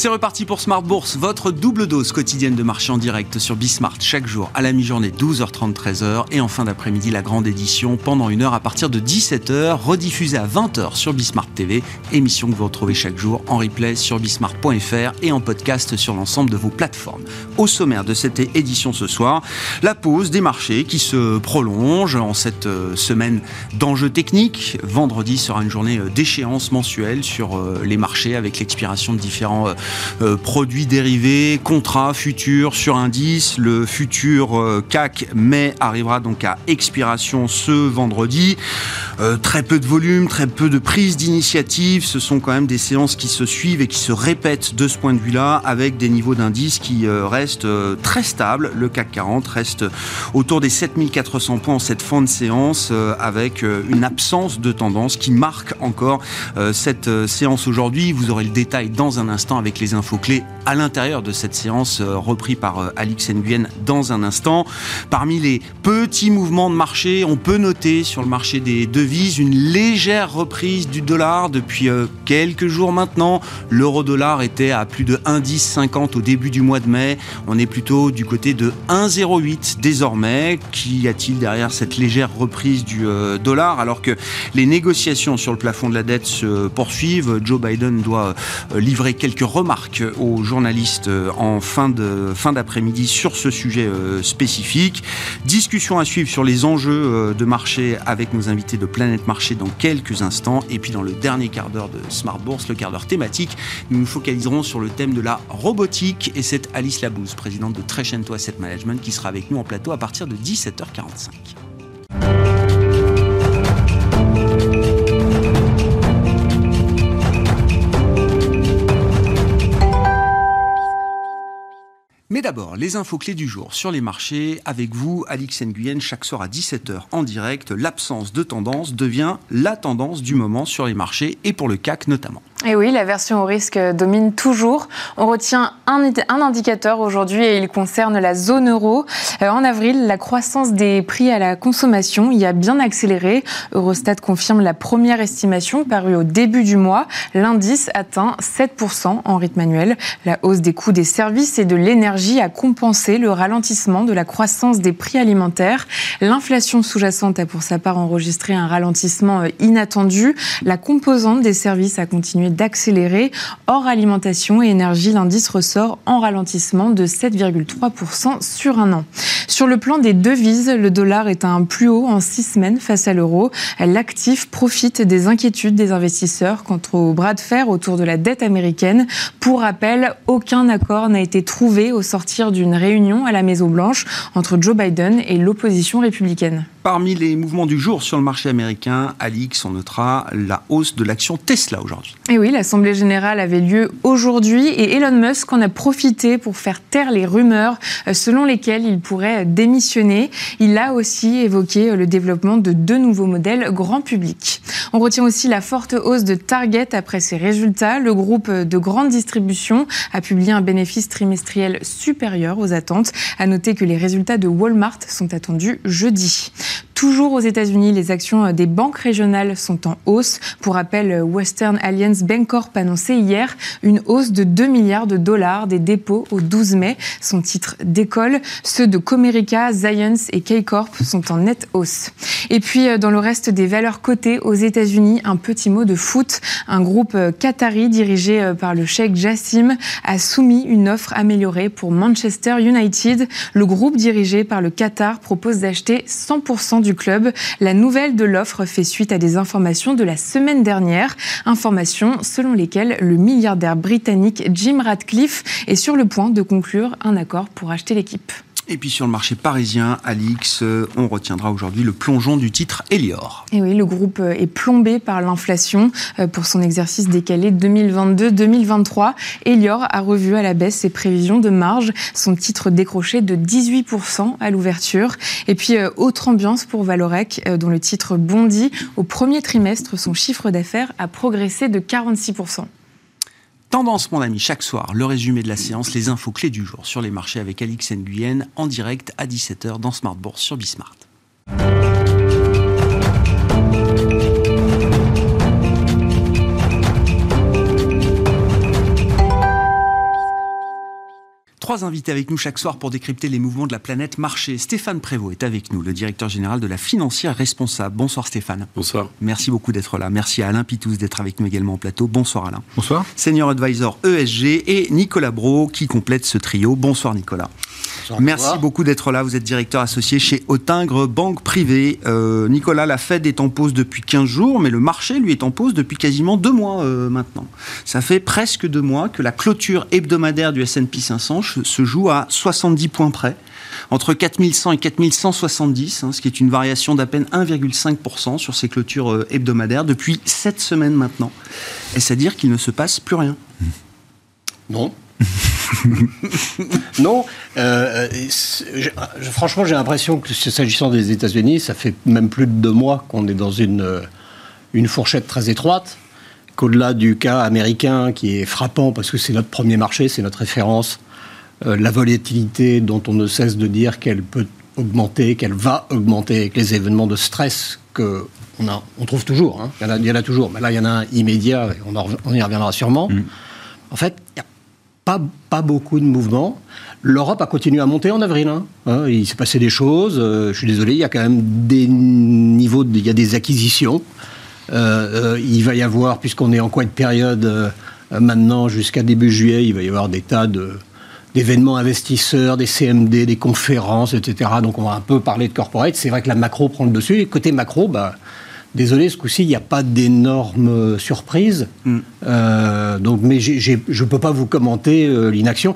C'est reparti pour Smart Bourse, votre double dose quotidienne de marché en direct sur Bismart chaque jour à la mi-journée 12h30 13h et en fin d'après-midi la grande édition pendant une heure à partir de 17h rediffusée à 20h sur Bismart TV, émission que vous retrouvez chaque jour en replay sur bismart.fr et en podcast sur l'ensemble de vos plateformes. Au sommaire de cette édition ce soir, la pause des marchés qui se prolonge en cette euh, semaine d'enjeux techniques. Vendredi sera une journée euh, d'échéance mensuelle sur euh, les marchés avec l'expiration de différents euh, produits dérivés, contrats futurs sur indice. Le futur euh, CAC mai arrivera donc à expiration ce vendredi. Euh, très peu de volume, très peu de prise d'initiative. Ce sont quand même des séances qui se suivent et qui se répètent de ce point de vue-là, avec des niveaux d'indice qui restent très stables. Le CAC 40 reste autour des 7400 points en cette fin de séance, avec une absence de tendance qui marque encore cette séance aujourd'hui. Vous aurez le détail dans un instant avec les infos clés à l'intérieur de cette séance euh, repris par euh, Alix Nguyen dans un instant. Parmi les petits mouvements de marché, on peut noter sur le marché des devises une légère reprise du dollar depuis euh, quelques jours maintenant. L'euro-dollar était à plus de 1,1050 au début du mois de mai. On est plutôt du côté de 1,08 désormais. Qu'y a-t-il derrière cette légère reprise du dollar alors que les négociations sur le plafond de la dette se poursuivent? Joe Biden doit livrer quelques remarques aux journalistes euh, en fin de fin d'après-midi sur ce sujet euh, spécifique. Discussion à suivre sur les enjeux euh, de marché avec nos invités de Planète Marché dans quelques instants. Et puis dans le dernier quart d'heure de Smart Bourse, le quart d'heure thématique, nous nous focaliserons sur le thème de la robotique. Et c'est Alice Labouze, présidente de Trecento Asset Management, qui sera avec nous en plateau à partir de 17h45. D'abord, les infos clés du jour sur les marchés. Avec vous, Alix Nguyen, chaque soir à 17h en direct. L'absence de tendance devient la tendance du moment sur les marchés et pour le CAC notamment. Et oui, la version au risque domine toujours. On retient un, indicateur aujourd'hui et il concerne la zone euro. Euh, en avril, la croissance des prix à la consommation y a bien accéléré. Eurostat confirme la première estimation parue au début du mois. L'indice atteint 7% en rythme annuel. La hausse des coûts des services et de l'énergie a compensé le ralentissement de la croissance des prix alimentaires. L'inflation sous-jacente a pour sa part enregistré un ralentissement euh, inattendu. La composante des services a continué d'accélérer. Hors alimentation et énergie, l'indice ressort en ralentissement de 7,3% sur un an. Sur le plan des devises, le dollar est à un plus haut en six semaines face à l'euro. L'actif profite des inquiétudes des investisseurs quant au bras de fer autour de la dette américaine. Pour rappel, aucun accord n'a été trouvé au sortir d'une réunion à la Maison-Blanche entre Joe Biden et l'opposition républicaine. Parmi les mouvements du jour sur le marché américain, Alix, on notera la hausse de l'action Tesla aujourd'hui. Et oui, l'Assemblée générale avait lieu aujourd'hui et Elon Musk en a profité pour faire taire les rumeurs euh, selon lesquelles il pourrait démissionner. Il a aussi évoqué le développement de deux nouveaux modèles grand public. On retient aussi la forte hausse de Target après ses résultats. Le groupe de grande distribution a publié un bénéfice trimestriel supérieur aux attentes. À noter que les résultats de Walmart sont attendus jeudi. Toujours aux États-Unis, les actions des banques régionales sont en hausse. Pour rappel, Western Alliance Bancorp annonçait hier une hausse de 2 milliards de dollars des dépôts au 12 mai. Son titre décolle. Ceux de Comerica, Zions et K-Corp sont en nette hausse. Et puis, euh, dans le reste des valeurs cotées aux États-Unis, un petit mot de foot. Un groupe euh, qatari dirigé euh, par le cheikh Jassim a soumis une offre améliorée pour Manchester United. Le groupe dirigé par le Qatar propose d'acheter 100% du club. La nouvelle de l'offre fait suite à des informations de la semaine dernière, selon lesquelles le milliardaire britannique Jim Radcliffe est sur le point de conclure un accord pour acheter l'équipe. Et puis sur le marché parisien, Alix, euh, on retiendra aujourd'hui le plongeon du titre Elior. Et oui, le groupe euh, est plombé par l'inflation euh, pour son exercice décalé 2022-2023. Elior a revu à la baisse ses prévisions de marge, son titre décroché de 18% à l'ouverture. Et puis, autre ambiance pour Valorec, dont le titre bondit. Au premier trimestre, son chiffre d'affaires a progressé de 46%. Tendance, mon ami, chaque soir, le résumé de la séance, les infos clés du jour sur les marchés avec Alix Nguyen en direct à 17h dans Smart Bourse sur Bismart. Trois invités avec nous chaque soir pour décrypter les mouvements de la planète marché. Stéphane Prévost est avec nous, le directeur général de la financière responsable. Bonsoir Stéphane. Bonsoir. Merci beaucoup d'être là. Merci à Alain Pitous d'être avec nous également au plateau. Bonsoir Alain. Bonsoir. Senior Advisor ESG et Nicolas Bro qui complète ce trio. Bonsoir Nicolas. Merci beaucoup d'être là. Vous êtes directeur associé chez Autingre Banque Privée. Euh, Nicolas, la Fed est en pause depuis 15 jours, mais le marché, lui, est en pause depuis quasiment deux mois euh, maintenant. Ça fait presque deux mois que la clôture hebdomadaire du S&P 500 se joue à 70 points près entre 4100 et 4170, hein, ce qui est une variation d'à peine 1,5% sur ces clôtures euh, hebdomadaires depuis sept semaines maintenant. Est-ce à dire qu'il ne se passe plus rien? Non. non, euh, franchement, j'ai l'impression que s'agissant des États-Unis, ça fait même plus de deux mois qu'on est dans une, une fourchette très étroite. Qu'au-delà du cas américain qui est frappant parce que c'est notre premier marché, c'est notre référence, euh, la volatilité dont on ne cesse de dire qu'elle peut augmenter, qu'elle va augmenter avec les événements de stress que on, a, on trouve toujours. Hein. Il, y en a, toujours. Mais là, il y en a un immédiat, et on, on y reviendra sûrement. Mm. En fait, il n'y a pas, pas, beaucoup de mouvements. L'Europe a continué à monter en avril. Hein. Hein, il s'est passé des choses. Euh, je suis désolé, il y a quand même des niveaux, il y a des acquisitions. Euh, il va y avoir, puisqu'on est en quoi de période maintenant jusqu'à début juillet, il va y avoir des tas de d'événements investisseurs, des CMD, des conférences, etc. Donc on va un peu parler de corporate. C'est vrai que la macro prend le dessus. Et côté macro, bah, désolé, ce coup-ci, il n'y a pas d'énormes surprises. Mm. Euh, donc, mais je ne peux pas vous commenter euh, l'inaction.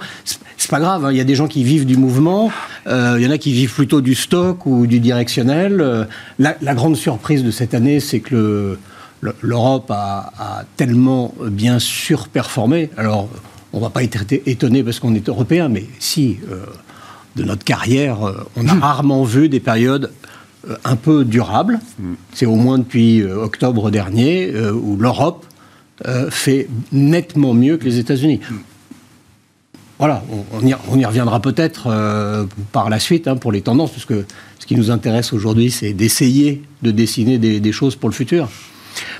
C'est pas grave, hein. il y a des gens qui vivent du mouvement, euh, il y en a qui vivent plutôt du stock ou du directionnel. La, grande surprise de cette année, c'est que l'Europe a, a, tellement bien surperformé. Alors, on ne va pas être étonné parce qu'on est européen, mais si, euh, de notre carrière, euh, on a hmm. rarement vu des périodes euh, un peu durables. Hmm. C'est au moins depuis octobre dernier où l'Europe fait nettement mieux que les États-Unis. Hmm. Voilà, on, y, reviendra peut-être par la suite hein, pour les tendances, parce que ce qui nous intéresse aujourd'hui, c'est d'essayer de dessiner des, choses pour le futur.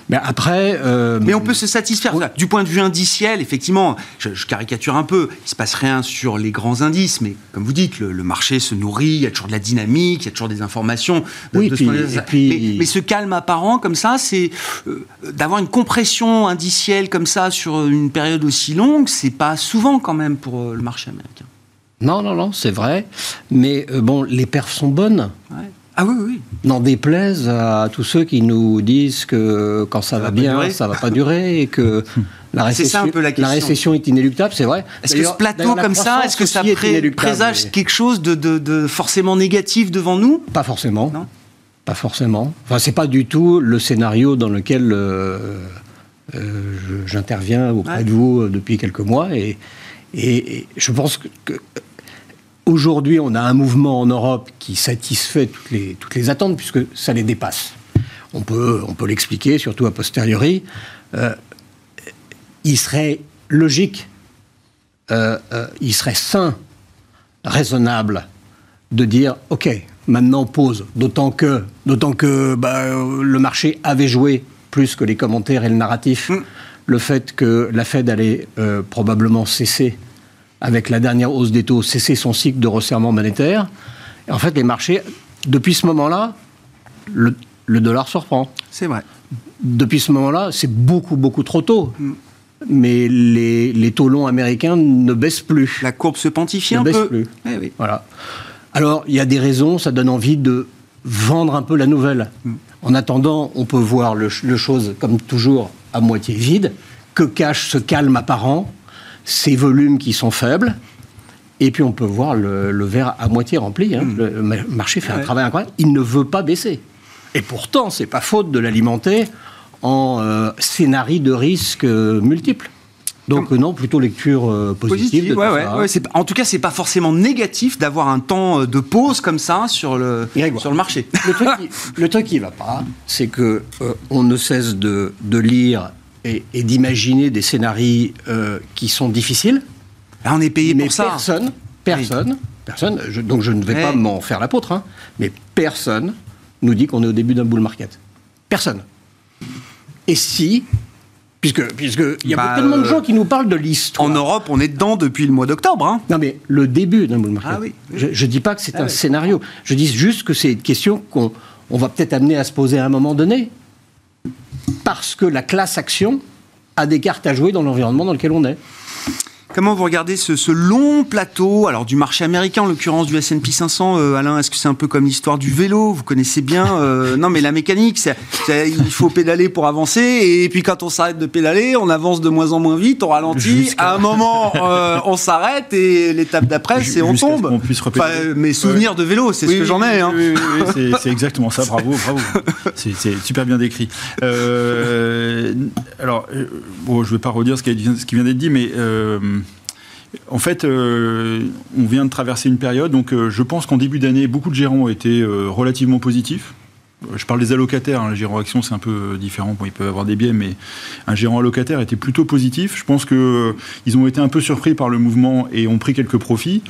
Mais après. Euh, mais on peut se satisfaire. Du point de vue indiciel, effectivement, je, caricature un peu. Il se passe rien sur les grands indices, mais comme vous dites, le, marché se nourrit. Il y a toujours de la dynamique, il y a toujours des informations. oui, mais, ce calme apparent comme ça, c'est euh, d'avoir une compression indicielle comme ça sur une période aussi longue. C'est pas souvent quand même pour euh, le marché américain. Non, non, non, c'est vrai. Mais bon, les perfs sont bonnes. Ouais. Ah oui, oui. N'en déplaise à tous ceux qui nous disent que quand ça, va, bien, ça va pas durer et que la récession, la, récession est inéluctable, c'est vrai. Est-ce que ce plateau comme ça, est-ce que ça présage quelque chose de, forcément négatif devant nous? Pas forcément. Non? Pas forcément. Enfin, c'est pas du tout le scénario dans lequel euh, euh, j'interviens auprès de vous depuis quelques mois et, et, je pense que Aujourd'hui, on a un mouvement en Europe qui satisfait toutes les, toutes les attentes, puisque ça les dépasse. On peut, on peut l'expliquer, surtout a posteriori. Euh, il serait logique, euh, euh, il serait sain, raisonnable de dire OK, maintenant pause. D'autant que, d'autant que bah, le marché avait joué plus que les commentaires et le narratif. Mm. Le fait que la Fed allait probablement cesser avec la dernière hausse des taux, cesser son cycle de resserrement monétaire. Et en fait, les marchés, depuis ce moment-là, le, dollar se reprend. C'est vrai. Depuis ce moment-là, c'est beaucoup, beaucoup trop tôt. Mm. Mais les, taux longs américains ne baissent plus. La courbe se pontifie un baisse peu. plus. Eh oui. Voilà. Alors, il y a des raisons, ça donne envie de vendre un peu la nouvelle. Mm. En attendant, on peut voir le, le chose, comme toujours, à moitié vide. Que cache ce calme apparent ces volumes qui sont faibles. Et puis on peut voir le, verre à moitié rempli. Hein. Hmm. Le marché fait un travail incroyable. Il ne veut pas baisser. Et pourtant, c'est pas faute de l'alimenter en euh, scénario de risque euh, multiples. Donc non, plutôt lecture euh, positive. en tout cas, c'est pas forcément négatif d'avoir un temps de pause comme ça sur le, sur le marché. Le truc, qui, le va pas, c'est que on ne cesse de, de lire et, d'imaginer des scénarios euh, qui sont difficiles. on est payé pour ça. Personne, personne, personne. donc je ne vais pas m'en faire l'apôtre, hein, mais personne nous dit qu'on est au début d'un bull market. Personne. Et si Puisque, puisque il y a bah, tellement de gens qui nous parlent de l'histoire. En Europe, on est dedans depuis le mois d'octobre. Hein. Non, mais le début d'un ah, oui. Je ne dis pas que c'est ah un scénario. Je dis juste que c'est une question qu'on on va peut-être amener à se poser à un moment donné. Parce que la classe action a des cartes à jouer dans l'environnement dans lequel on est. Comment vous regardez ce, long plateau, alors du marché américain, en l'occurrence du S&P 500, euh, Alain Est-ce que c'est un peu comme l'histoire du vélo Vous connaissez bien euh, Non, mais la mécanique, il faut pédaler pour avancer, et puis quand on s'arrête de pédaler, on avance de moins en moins vite, on ralentit. À un moment, euh, on s'arrête, et l'étape d'après, c'est on tombe. On puisse mes souvenirs de vélo, c'est ce que j'en ai. Hein. Oui, c'est exactement ça. Bravo, bravo. C'est super bien décrit. alors, bon, je ne vais pas redire ce qui, vient d'être dit, mais en fait, euh, on vient de traverser une période, donc euh, je pense qu'en début d'année, beaucoup de gérants ont été euh, relativement positifs. Je parle des allocataires, hein, les gérants actions c'est un peu différent, bon, ils peuvent avoir des biais, mais un gérant allocataire était plutôt positif. Je pense qu'ils ont été un peu surpris par le mouvement et ont pris quelques profits.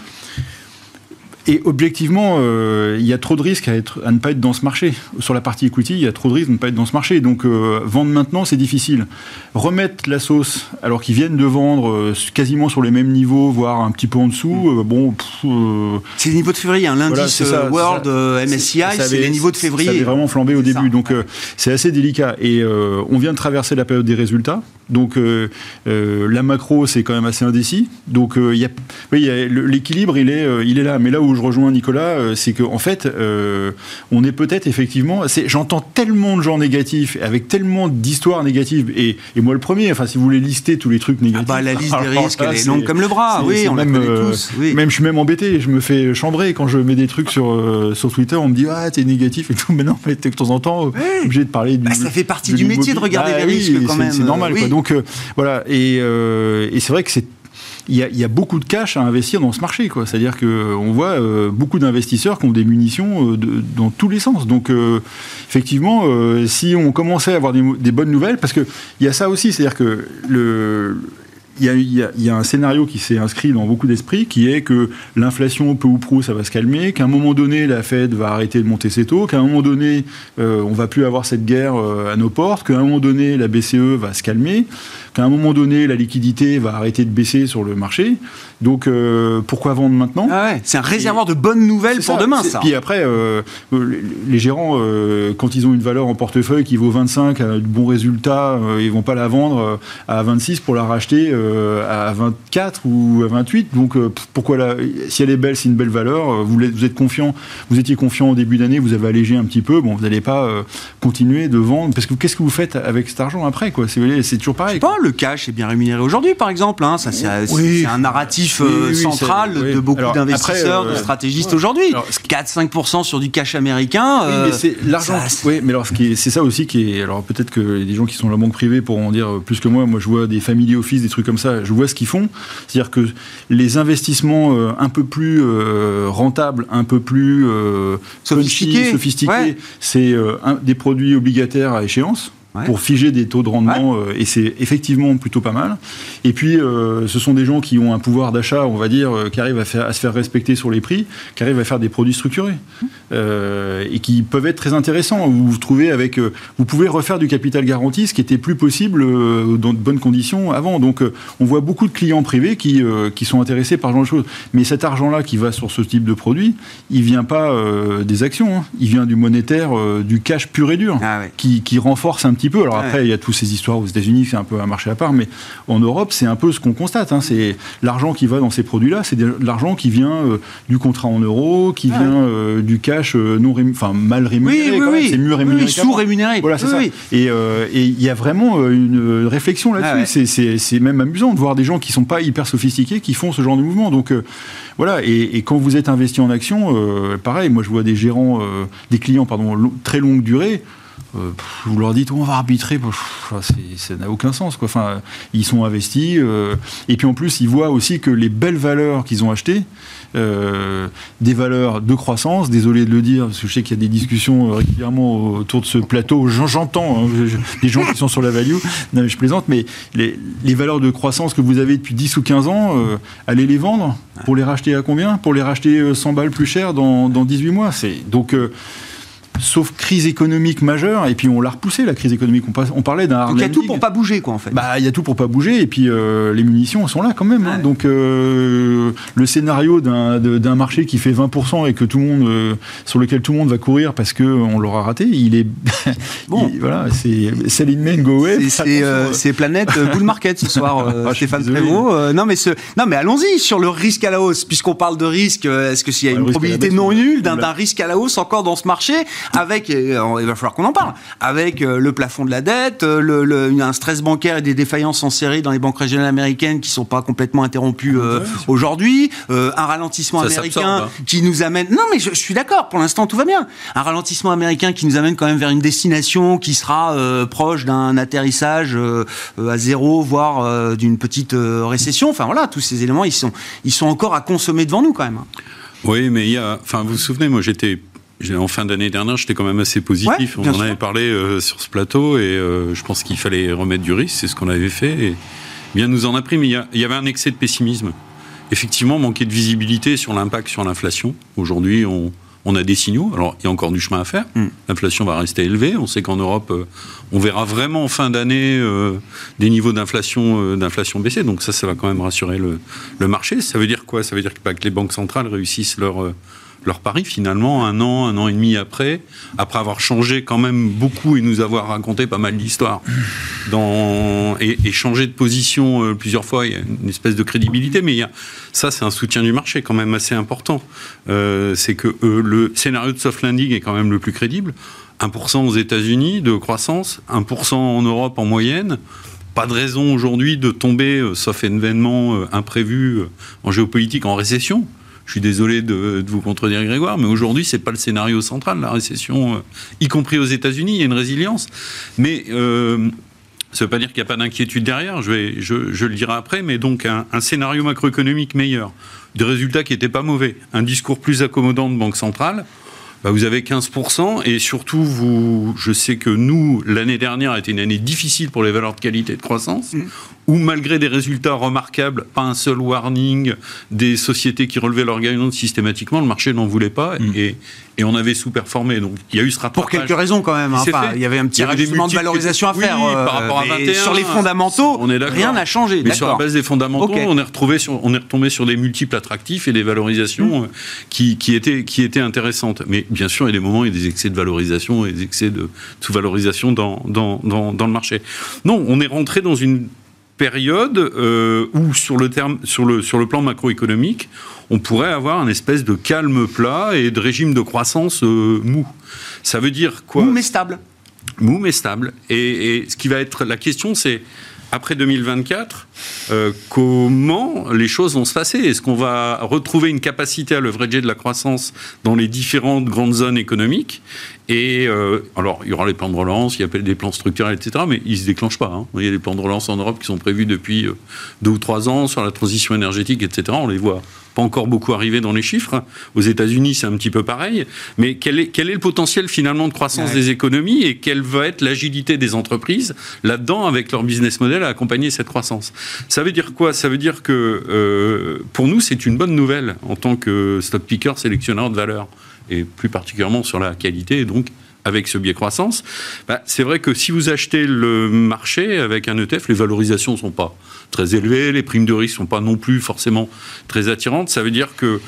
Et objectivement, euh, il y a trop de risques à, être, à, ne pas être dans ce marché. Sur la partie equity, il y a trop de risques de ne pas être dans ce marché. Donc euh, vendre maintenant, c'est difficile. Remettre la sauce, alors qu'ils viennent de vendre euh, quasiment sur les mêmes niveaux, voire un petit peu en dessous, bon... c'est les niveaux de février. Hein. L'indice World MSCI, c'est les niveaux de février. Ça avait vraiment flambé au début. Donc c'est assez délicat. Et on vient de traverser la période des résultats. Donc la macro, c'est quand même assez indécis. Donc il y a, oui, l'équilibre, il est, il est là. Mais là où je rejoins Nicolas, euh, c'est qu'en en fait, euh, on est peut-être effectivement. J'entends tellement de gens négatifs, avec tellement d'histoires négatives, et, moi le premier, enfin, si vous voulez lister tous les trucs négatifs. Ah bah, la liste des risques, elle est longue comme le bras, oui, on même, euh, tous. Même, je suis même embêté, je me fais chambrer quand je mets des trucs sur, sur Twitter, on me dit, ah, t'es négatif et tout, mais non, mais de temps en temps, obligé de parler du. Bah, ça fait partie du métier de regarder bah les risques quand même. C'est normal, quoi. Donc, voilà, et, et c'est vrai que c'est il y, a, beaucoup de cash à investir dans ce marché. C'est-à-dire qu'on voit euh, beaucoup d'investisseurs qui ont des munitions euh, dans tous les sens. Donc, euh, effectivement, si on commençait à avoir des, des bonnes nouvelles, parce qu'il y a ça aussi, c'est-à-dire que le il y, a, un scénario qui s'est inscrit dans beaucoup d'esprits, qui est que l'inflation, peu ou prou, ça va se calmer, qu'à un moment donné, la Fed va arrêter de monter ses taux, qu'à un moment donné, euh, on va plus avoir cette guerre euh, à nos portes, qu'à un moment donné, la BCE va se calmer, qu'à un moment donné, la liquidité va arrêter de baisser sur le marché. Donc, euh, pourquoi vendre maintenant ah C'est un réservoir de bonnes nouvelles pour demain, ça. Puis après, les gérants, quand ils ont une valeur en portefeuille qui vaut 25, à de bons résultats, ils vont pas la vendre à 26 pour la racheter euh, à 24 ou à 28. Donc euh, pourquoi là Si elle est belle, c'est une belle valeur. Euh, vous, vous êtes confiant, vous étiez confiant au début d'année, vous avez allégé un petit peu. Bon, vous n'allez pas continuer de vendre parce que qu'est-ce que vous faites avec cet argent après quoi? C'est toujours pareil. pas, le cash est bien rémunéré aujourd'hui, par exemple. Hein. ça, c'est un narratif central de beaucoup d'investisseurs, de stratégistes aujourd'hui. 4-5% sur du cash américain. mais c'est l'argent. Oui, mais alors c'est ça aussi qui est. Alors peut-être que des gens qui sont dans la banque privée pourront en dire plus que moi. Moi, je vois des family office, des trucs comme ça, je vois ce qu'ils font. C'est-à-dire que les investissements euh, un peu plus euh, rentables, un peu plus euh, sophistiqués, c'est des produits obligataires à échéance pour figer des taux de rendement, euh, et c'est effectivement plutôt pas mal. Et puis, euh, ce sont des gens qui ont un pouvoir d'achat, on va dire, euh, qui arrivent à, faire, à, se faire respecter sur les prix, qui arrivent à faire des produits structurés, et qui peuvent être très intéressants. Vous vous trouvez avec, vous pouvez refaire du capital garanti, ce qui était plus possible dans de bonnes conditions avant. Donc, on voit beaucoup de clients privés qui, qui sont intéressés par ce genre de choses. Mais cet argent-là qui va sur ce type de produit, il vient pas des actions, hein. il vient du monétaire, du cash pur et dur, ah qui, qui renforce un petit peu. Alors après, il y a toutes ces histoires aux États-Unis, c'est un peu un marché à part, mais en Europe, c'est un peu ce qu'on constate. Hein. C'est l'argent qui va dans ces produits-là, c'est de l'argent qui vient euh, du contrat en euros, qui vient euh, du cash euh, non enfin mal rémunéré. Oui, oui, C'est mieux rémunéré. sous-rémunéré. Voilà, c'est ça. Et il y a vraiment une réflexion là-dessus. C'est même amusant de voir des gens qui sont pas hyper sophistiqués qui font ce genre de mouvement. Donc voilà. Et, quand vous êtes investi en action, pareil. Moi, je vois des gérants, des clients, pardon, très longue durée. Euh, vous leur dites on va arbitrer, ça n'a aucun sens. Quoi. Enfin, ils sont investis, euh, et puis en plus ils voient aussi que les belles valeurs qu'ils ont achetées, euh, des valeurs de croissance, désolé de le dire, parce que je sais qu'il y a des discussions régulièrement autour de ce plateau, j'entends hein, des gens qui sont sur la value, je plaisante, mais les, valeurs de croissance que vous avez depuis 10 ou 15 ans, allez les vendre pour les racheter à combien? Pour les racheter 100 balles plus cher dans, dans 18 mois? Donc sauf crise économique majeure, et puis on l'a repoussé, la crise économique. On, parlait d'un Donc il y a tout pour pas bouger, quoi, en fait. Bah, il y a tout pour pas bouger, et puis euh, les munitions sont là quand même. Hein. Donc euh, le scénario d'un marché qui fait 20% et que tout le monde, euh, sur lequel tout le monde va courir parce qu'on l'aura raté, il est. bon. voilà, c'est Saline Main, go away. C'est Planète Bull Market ce soir, ah, Stéphane Prévost. non, mais, ce... non, mais allons-y sur le risque à la hausse, puisqu'on parle de risque. Est-ce qu'il y a une probabilité non nulle d'un risque à la hausse encore dans ce marché? Avec, euh, il va falloir qu'on en parle, avec euh, le plafond de la dette, euh, le, un stress bancaire et des défaillances en série dans les banques régionales américaines qui ne sont pas complètement interrompues aujourd'hui, un ralentissement américain hein. qui nous amène... Non mais je, suis d'accord, pour l'instant tout va bien. Un ralentissement américain qui nous amène quand même vers une destination qui sera proche d'un atterrissage à zéro, voire d'une petite récession. Enfin voilà, tous ces éléments, ils sont, ils sont encore à consommer devant nous quand même. Hein. Oui, mais il y a... Enfin, vous vous souvenez, moi j'étais en fin d'année dernière, j'étais quand même assez positif. on en avait parlé euh, sur ce plateau et euh, je pense qu'il fallait remettre du risque. C'est ce qu'on avait fait. Et bien nous en a pris, mais il y, avait un excès de pessimisme. Effectivement, manquer de visibilité sur l'impact sur l'inflation. Aujourd'hui, on, a des signaux. Alors, il y a encore du chemin à faire. Hmm. L'inflation va rester élevée. On sait qu'en Europe, euh, on verra vraiment en fin d'année des niveaux d'inflation d'inflation baisser. Donc ça, ça va quand même rassurer le, le marché. Ça veut dire quoi? Ça veut dire que, que les banques centrales réussissent leur leur pari finalement un an, un an et demi après, après avoir changé quand même beaucoup et nous avoir raconté pas mal d'histoires et, changé de position euh, plusieurs fois, il y a une espèce de crédibilité, mais ça c'est un soutien du marché quand même assez important. Euh, c'est que euh, le scénario de soft landing est quand même le plus crédible. 1% aux États-Unis de croissance, 1% en Europe en moyenne pas de raison aujourd'hui de tomber, sauf événement imprévu en géopolitique, en récession. Je suis désolé de, vous contredire, Grégoire, mais aujourd'hui, ce n'est pas le scénario central, la récession, euh, y compris aux États-Unis, il y a une résilience. Mais euh, ça ne veut pas dire qu'il n'y a pas d'inquiétude derrière, je, vais, je, le dirai après, mais donc un, scénario macroéconomique meilleur, des résultats qui n'étaient pas mauvais, un discours plus accommodant de Banque centrale, bah, vous avez 15%, et surtout, vous, je sais que nous, l'année dernière a été une année difficile pour les valeurs de qualité et de croissance. Mmh où malgré des résultats remarquables, pas un seul warning, des sociétés qui relevaient leur gagnant systématiquement, le marché n'en voulait pas mm. et, et, on avait sous-performé. Donc il y a eu ce rapport. Pour quelques raisons quand même. Hein. il y avait un petit rajustement de valorisation à faire. par rapport à 21, sur les fondamentaux, on est rien n'a changé. Mais sur la base des fondamentaux, on, est retrouvé sur, on est retombé sur des multiples attractifs et des valorisations mm. euh, qui, qui, étaient, qui étaient intéressantes. Mais bien sûr, il y a des moments, il y a des excès de valorisation et des excès de sous-valorisation dans, dans, dans, dans le marché. Non, on est rentré dans une période euh, où, sur le, terme, sur, le, sur le plan macroéconomique, on pourrait avoir un espèce de calme plat et de régime de croissance euh, mou. Ça veut dire quoi? Mou mais stable. Mou mais stable. Et, et ce qui va être la question, c'est après 2024, euh, comment les choses vont se passer? Est-ce qu'on va retrouver une capacité à leverager de la croissance dans les différentes grandes zones économiques? Et euh, alors, il y aura les plans de relance, il y a des plans structurels, etc., mais ils ne se déclenchent pas. Hein. Il y a des plans de relance en Europe qui sont prévus depuis euh, deux ou trois ans sur la transition énergétique, etc. On les voit pas encore beaucoup arrivé dans les chiffres. Aux États-Unis, c'est un petit peu pareil. Mais quel est, quel est le potentiel finalement de croissance des économies et quelle va être l'agilité des entreprises là-dedans avec leur business model à accompagner cette croissance? Ça veut dire quoi? Ça veut dire que euh, pour nous, c'est une bonne nouvelle en tant que stock picker, sélectionneur de valeur et plus particulièrement sur la qualité et donc avec ce biais croissance, bah, c'est vrai que si vous achetez le marché avec un ETF, les valorisations ne sont pas très élevées, les primes de risque ne sont pas non plus forcément très attirantes. Ça veut dire que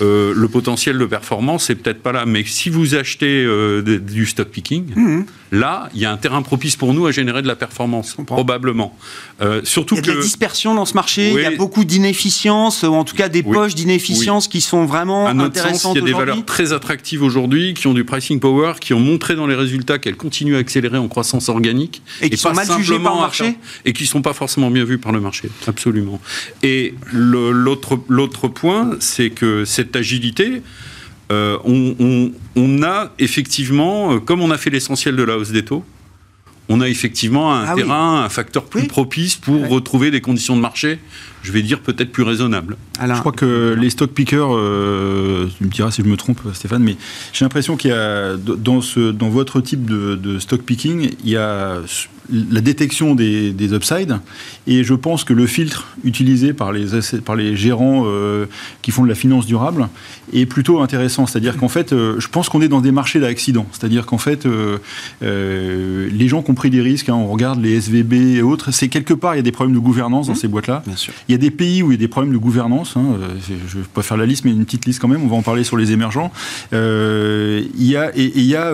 euh, le potentiel de performance n'est peut-être pas là. Mais si vous achetez euh, du stock picking, mhm. là, il y a un terrain propice pour nous à générer de la performance, probablement. Euh, surtout il y a de la dispersion dans ce marché, il y a beaucoup d'inefficience, ou en tout cas des poches d'inefficience qui sont vraiment à notre Sens, il y a des valeurs très attractives aujourd'hui, qui ont du pricing power, qui ont montré dans les résultats qu'elles continuent à accélérer en croissance organique. Et qui sont mal jugées par le marché Et qui ne sont pas forcément bien vues par le marché, absolument. Et l'autre point, c'est que c'est cette agilité, euh, on, a effectivement, euh, comme on a fait l'essentiel de la hausse des taux, on a effectivement un ah terrain, un facteur plus propice pour retrouver des conditions de marché je vais dire, peut-être plus raisonnable. je crois que les stock pickers, euh, tu me diras si je me trompe, Stéphane, mais j'ai l'impression qu'il y a dans, ce, dans votre type de, de stock picking, il y a la détection des, des, upsides. Et je pense que le filtre utilisé par les, par les gérants euh, qui font de la finance durable est plutôt intéressant. C'est-à-dire qu'en fait, euh, je pense qu'on est dans des marchés d'accidents. C'est-à-dire qu'en fait, euh, les gens qui ont pris des risques, hein, on regarde les SVB et autres, c'est quelque part, il y a des problèmes de gouvernance dans mmh. ces boîtes-là. Il y a des pays où il y a des problèmes de gouvernance. Hein, je ne vais pas faire la liste, mais une petite liste quand même. On va en parler sur les émergents. il y a, et, il y a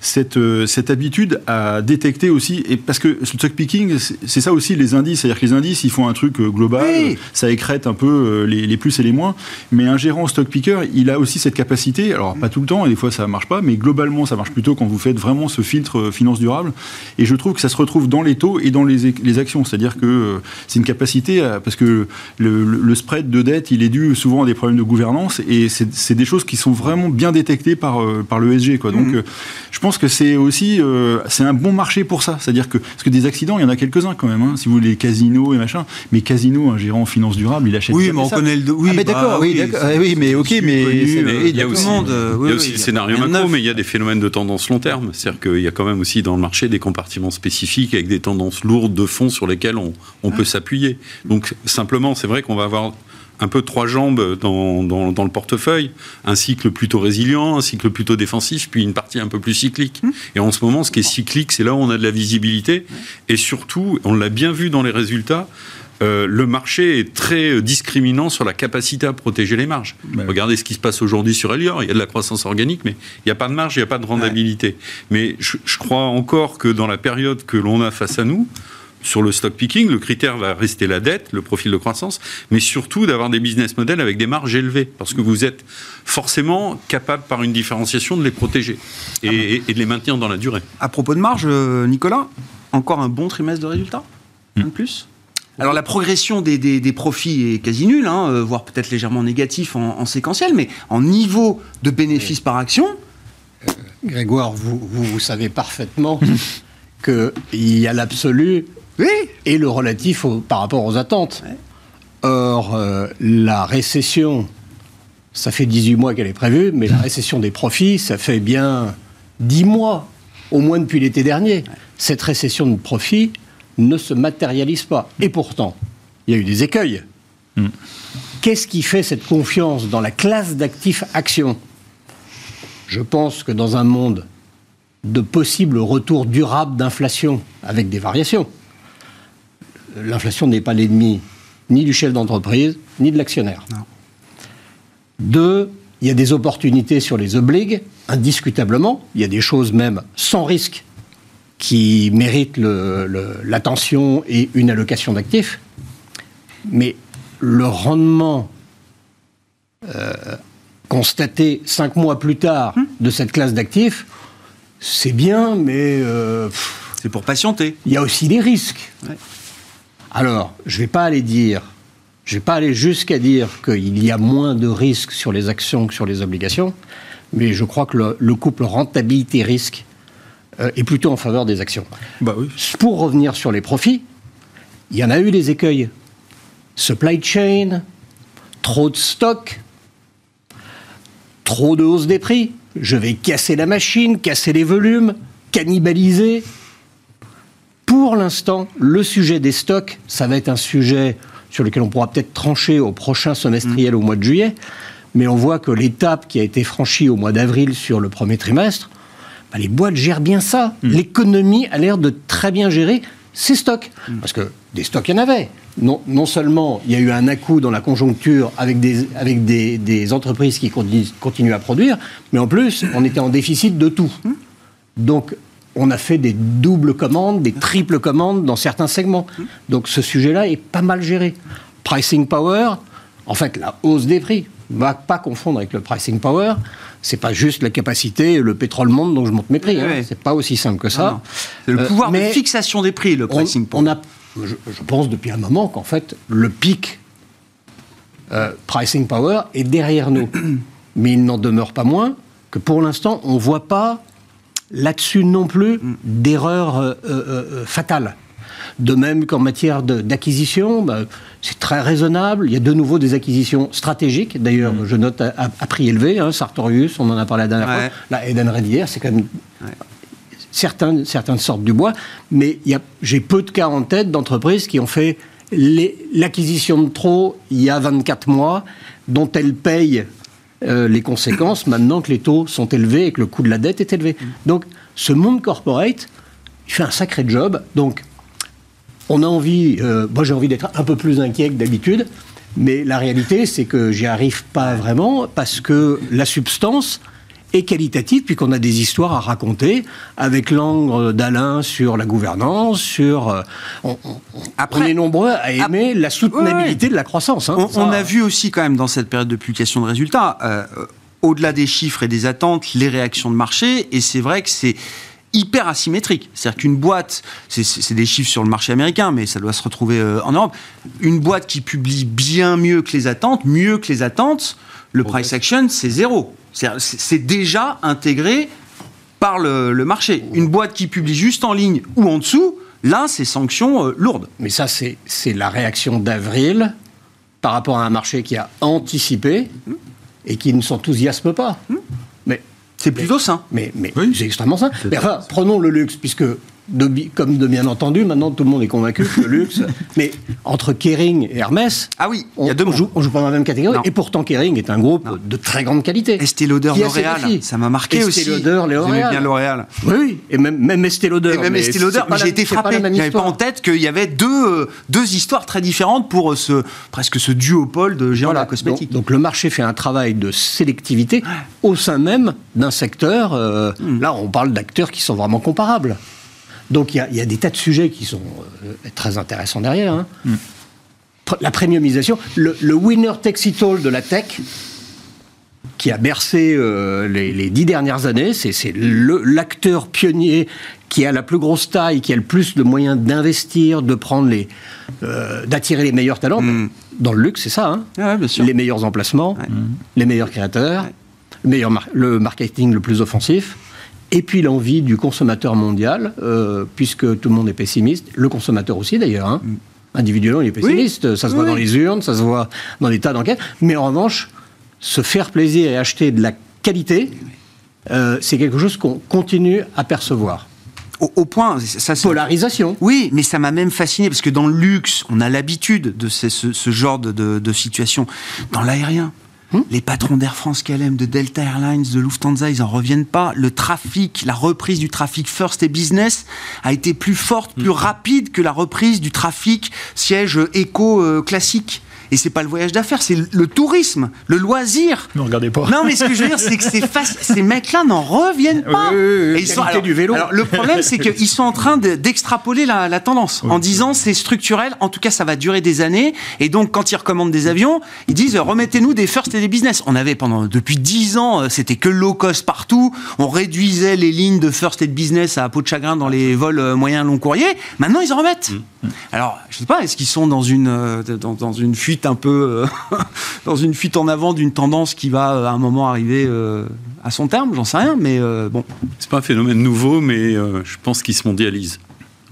cette, cette habitude à détecter aussi, et parce que le stock picking, c'est ça aussi les indices. C'est-à-dire que les indices, ils font un truc euh, global, ça écrète un peu euh, les, plus et les moins. Mais un gérant stock picker, il a aussi cette capacité. Alors pas tout le temps, et des fois ça marche pas, mais globalement ça marche plutôt quand vous faites vraiment ce filtre euh, finance durable. Et je trouve que ça se retrouve dans les taux et dans les, les actions. C'est-à-dire que c'est une capacité parce que le, spread de dette, il est dû souvent à des problèmes de gouvernance et c'est des choses qui sont vraiment bien détectées par par l'ESG. Quoi. Donc mmh. je pense que c'est aussi c'est un bon marché pour ça. C'est-à-dire que parce que des accidents, il y en a quelques-uns quand même. Hein, si vous voulez, les casinos et machin. Mais casino, un gérant en finance durable, il achète. Oui, mais on connaît le. Oui, ah, mais d'accord, bah oui, ah oui, mais ok, mais il y a aussi, il y a aussi le scénario macro, mais il y a des phénomènes de tendance long terme. C'est-à-dire qu'il y a quand même aussi dans le marché des compartiments spécifiques avec des tendances lourdes de fonds sur lesquelles on, on peut s'appuyer. Donc simplement, c'est vrai qu'on va avoir un peu trois jambes dans, dans, le portefeuille, un cycle plutôt résilient, un cycle plutôt défensif, puis une partie un peu plus cyclique. Mmh. Et en ce moment, ce qui est cyclique, c'est là où on a de la visibilité. Et surtout, on l'a bien vu dans les résultats, euh, le marché est très discriminant sur la capacité à protéger les marges. Regardez ce qui se passe aujourd'hui sur Elior. Il y a de la croissance organique, mais il n'y a pas de marge, il n'y a pas de rentabilité. Mais je, je, crois encore que dans la période que l'on a face à nous, sur le stock picking, le critère va rester la dette, le profil de croissance, mais surtout d'avoir des business models avec des marges élevées, parce que vous êtes forcément capable par une différenciation de les protéger et, de les maintenir dans la durée. À propos de marge, euh, Nicolas, encore un bon trimestre de résultats Un de plus? Alors la progression des, profits est quasi nulle, hein, euh, voire peut-être légèrement négatif en, séquentiel, mais en niveau de bénéfice par action... Euh, Grégoire, vous, vous, savez parfaitement qu'il y a l'absolu et le relatif par rapport aux attentes. Or, euh, la récession, ça fait 18 mois qu'elle est prévue, mais la récession des profits, ça fait bien 10 mois, au moins depuis l'été dernier. Cette récession de profits ne se matérialise pas. Et pourtant, il y a eu des écueils. Hmm. Qu'est-ce qui fait cette confiance dans la classe d'actifs actions? Je pense que dans un monde de possibles retours durables d'inflation, avec des variations, l'inflation n'est pas l'ennemi ni du chef d'entreprise, ni de l'actionnaire. Deux, il y a des opportunités sur les obligues, indiscutablement. Il y a des choses même sans risque qui méritent l'attention et une allocation d'actifs. Mais le rendement euh, constaté cinq mois plus tard hum. de cette classe d'actifs, c'est bien, mais... Euh, c'est pour patienter. Il y a aussi des risques. Alors, je ne vais pas aller dire, je vais pas aller jusqu'à dire qu'il y a moins de risques sur les actions que sur les obligations, mais je crois que le, couple rentabilité-risque euh, est plutôt en faveur des actions. Bah oui. Pour revenir sur les profits, il y en a eu des écueils. Supply chain, trop de stock, trop de hausse des prix. Je vais casser la machine, casser les volumes, cannibaliser. Pour l'instant, le sujet des stocks, ça va être un sujet sur lequel on pourra peut-être trancher au prochain semestriel au mois de juillet. Mais on voit que l'étape qui a été franchie au mois d'avril sur le premier trimestre, bah, les boîtes gèrent bien ça. Mm. L'économie a l'air de très bien gérer ces stocks. Mm. Parce que des stocks, il y en avait. Non, non seulement il y a eu un à-coup dans la conjoncture avec des, avec des, entreprises qui continuent, à produire, mais en plus, on était en déficit de tout. Mm. Donc, on a fait des doubles commandes, des triples commandes dans certains segments. Donc ce sujet-là est pas mal géré. Pricing power, en fait, la hausse des prix, ne va pas confondre avec le pricing power. C'est pas juste la capacité, le pétrole monte, donc je monte mes prix. Hein. C'est pas aussi simple que ça. C'est le pouvoir de fixation des prix, le pricing power. On a, je, pense depuis un moment qu'en fait, le pic euh, pricing power est derrière nous. Mais il n'en demeure pas moins que pour l'instant, on ne voit pas là-dessus non plus mm. d'erreur euh, euh, euh, fatale. De même qu'en matière d'acquisition, bah, c'est très raisonnable. Il y a de nouveau des acquisitions stratégiques. D'ailleurs, mm. je note à, prix élevé, hein, Sartorius, on en a parlé la dernière fois. La Eden Redier, c'est quand même certaines, certaines sortes du bois. Mais j'ai peu de cas en tête d'entreprises qui ont fait l'acquisition de trop il y a 24 mois, dont elles payent euh, les conséquences maintenant que les taux sont élevés et que le coût de la dette est élevé. Mm. Donc, ce monde corporate, il fait un sacré job. Donc, on a envie, euh, moi j'ai envie d'être un peu plus inquiet que d'habitude, mais la réalité, c'est que j'y arrive pas vraiment parce que la substance, et qualitative, puisqu'on a des histoires à raconter avec l'angle d'Alain sur la gouvernance, sur... Euh, on, est nombreux à aimer la soutenabilité de la croissance. Hein. on, a vu aussi quand même dans cette période de publication de résultats, euh, au-delà des chiffres et des attentes, les réactions de marché, et c'est vrai que c'est hyper asymétrique. C'est-à-dire qu'une boîte, c'est des chiffres sur le marché américain, mais ça doit se retrouver euh, en Europe, une boîte qui publie bien mieux que les attentes, mieux que les attentes, le price action, c'est zéro. C'est déjà intégré par le, marché. Une boîte qui publie juste en ligne ou en dessous, là, c'est sanctions euh, lourdes. Mais ça, c'est la réaction d'avril par rapport à un marché qui a anticipé et qui ne s'enthousiasme pas. Hmm. Mais c'est plutôt sain. Mais, mais c'est extrêmement sain. Mais enfin, prenons le luxe, puisque comme de bien entendu, maintenant tout le monde est convaincu que le luxe. mais entre Kering et Hermès, ah oui, on, y a deux on joue, joue, pas dans la même catégorie. Et pourtant, Kering est un groupe de très grande qualité. Estée Lauder, L'Oréal, ça m'a marqué aussi. Estée Lauder, L'Oréal. bien L'Oréal. Oui, oui, et même, même Estée Lauder. Et même Estée Lauder, j'ai été frappé. J'avais pas en tête qu'il y avait deux, deux histoires très différentes pour ce, presque ce duopole de géants de la cosmétique. Donc, le marché fait un travail de sélectivité au sein même d'un secteur. Euh, hmm. Là, on parle d'acteurs qui sont vraiment comparables. Donc il y, a des tas de sujets qui sont euh, très intéressants derrière. Hein. Mm. La premiumisation, le, winner takes it all de la tech, qui a bercé euh, les, dix dernières années, c'est l'acteur pionnier qui a la plus grosse taille, qui a le plus de moyens d'investir, de prendre les, euh, d'attirer les meilleurs talents. Mm. Dans le luxe, c'est ça. Hein. Ah les meilleurs emplacements, les meilleurs créateurs, le, meilleur le marketing le plus offensif et puis l'envie du consommateur mondial, euh, puisque tout le monde est pessimiste, le consommateur aussi d'ailleurs. Hein. Mm. Individuellement, il est pessimiste, ça se voit dans les urnes, ça se voit dans les tas d'enquêtes. Mais en revanche, se faire plaisir et acheter de la qualité, euh, c'est quelque chose qu'on continue à percevoir. Au, point. Ça, Polarisation. Oui, mais ça m'a même fasciné parce que dans le luxe, on a l'habitude de ce, genre de, de situation. Dans l'aérien, Hmm les patrons d'Air France KLM, de Delta Airlines, de Lufthansa, ils n'en reviennent pas. Le trafic, la reprise du trafic first et business a été plus forte, plus hmm. rapide que la reprise du trafic siège éco euh, classique. Et c'est pas le voyage d'affaires, c'est le tourisme, le loisir. Ne regardez pas. Non, mais ce que je veux dire, c'est que ces mecs-là n'en reviennent pas. ils sont, du vélo. Alors, le problème, c'est qu'ils sont en train d'extrapoler la, tendance en disant c'est structurel, en tout cas, ça va durer des années. Et donc, quand ils recommandent des avions, ils disent remettez-nous des first et des business. On avait pendant depuis 10 ans, euh, c'était que low cost partout. On réduisait les lignes de first et de business à peau de chagrin dans les vols euh, moyens long courrier. Maintenant, ils en remettent. Mm. Alors, je sais pas, est-ce qu'ils sont dans une, euh, dans, dans une fuite un peu euh, dans une fuite en avant d'une tendance qui va euh, à un moment arriver euh, à son terme, j'en sais rien, mais bon. C'est pas un phénomène nouveau, mais je pense qu'il se mondialise.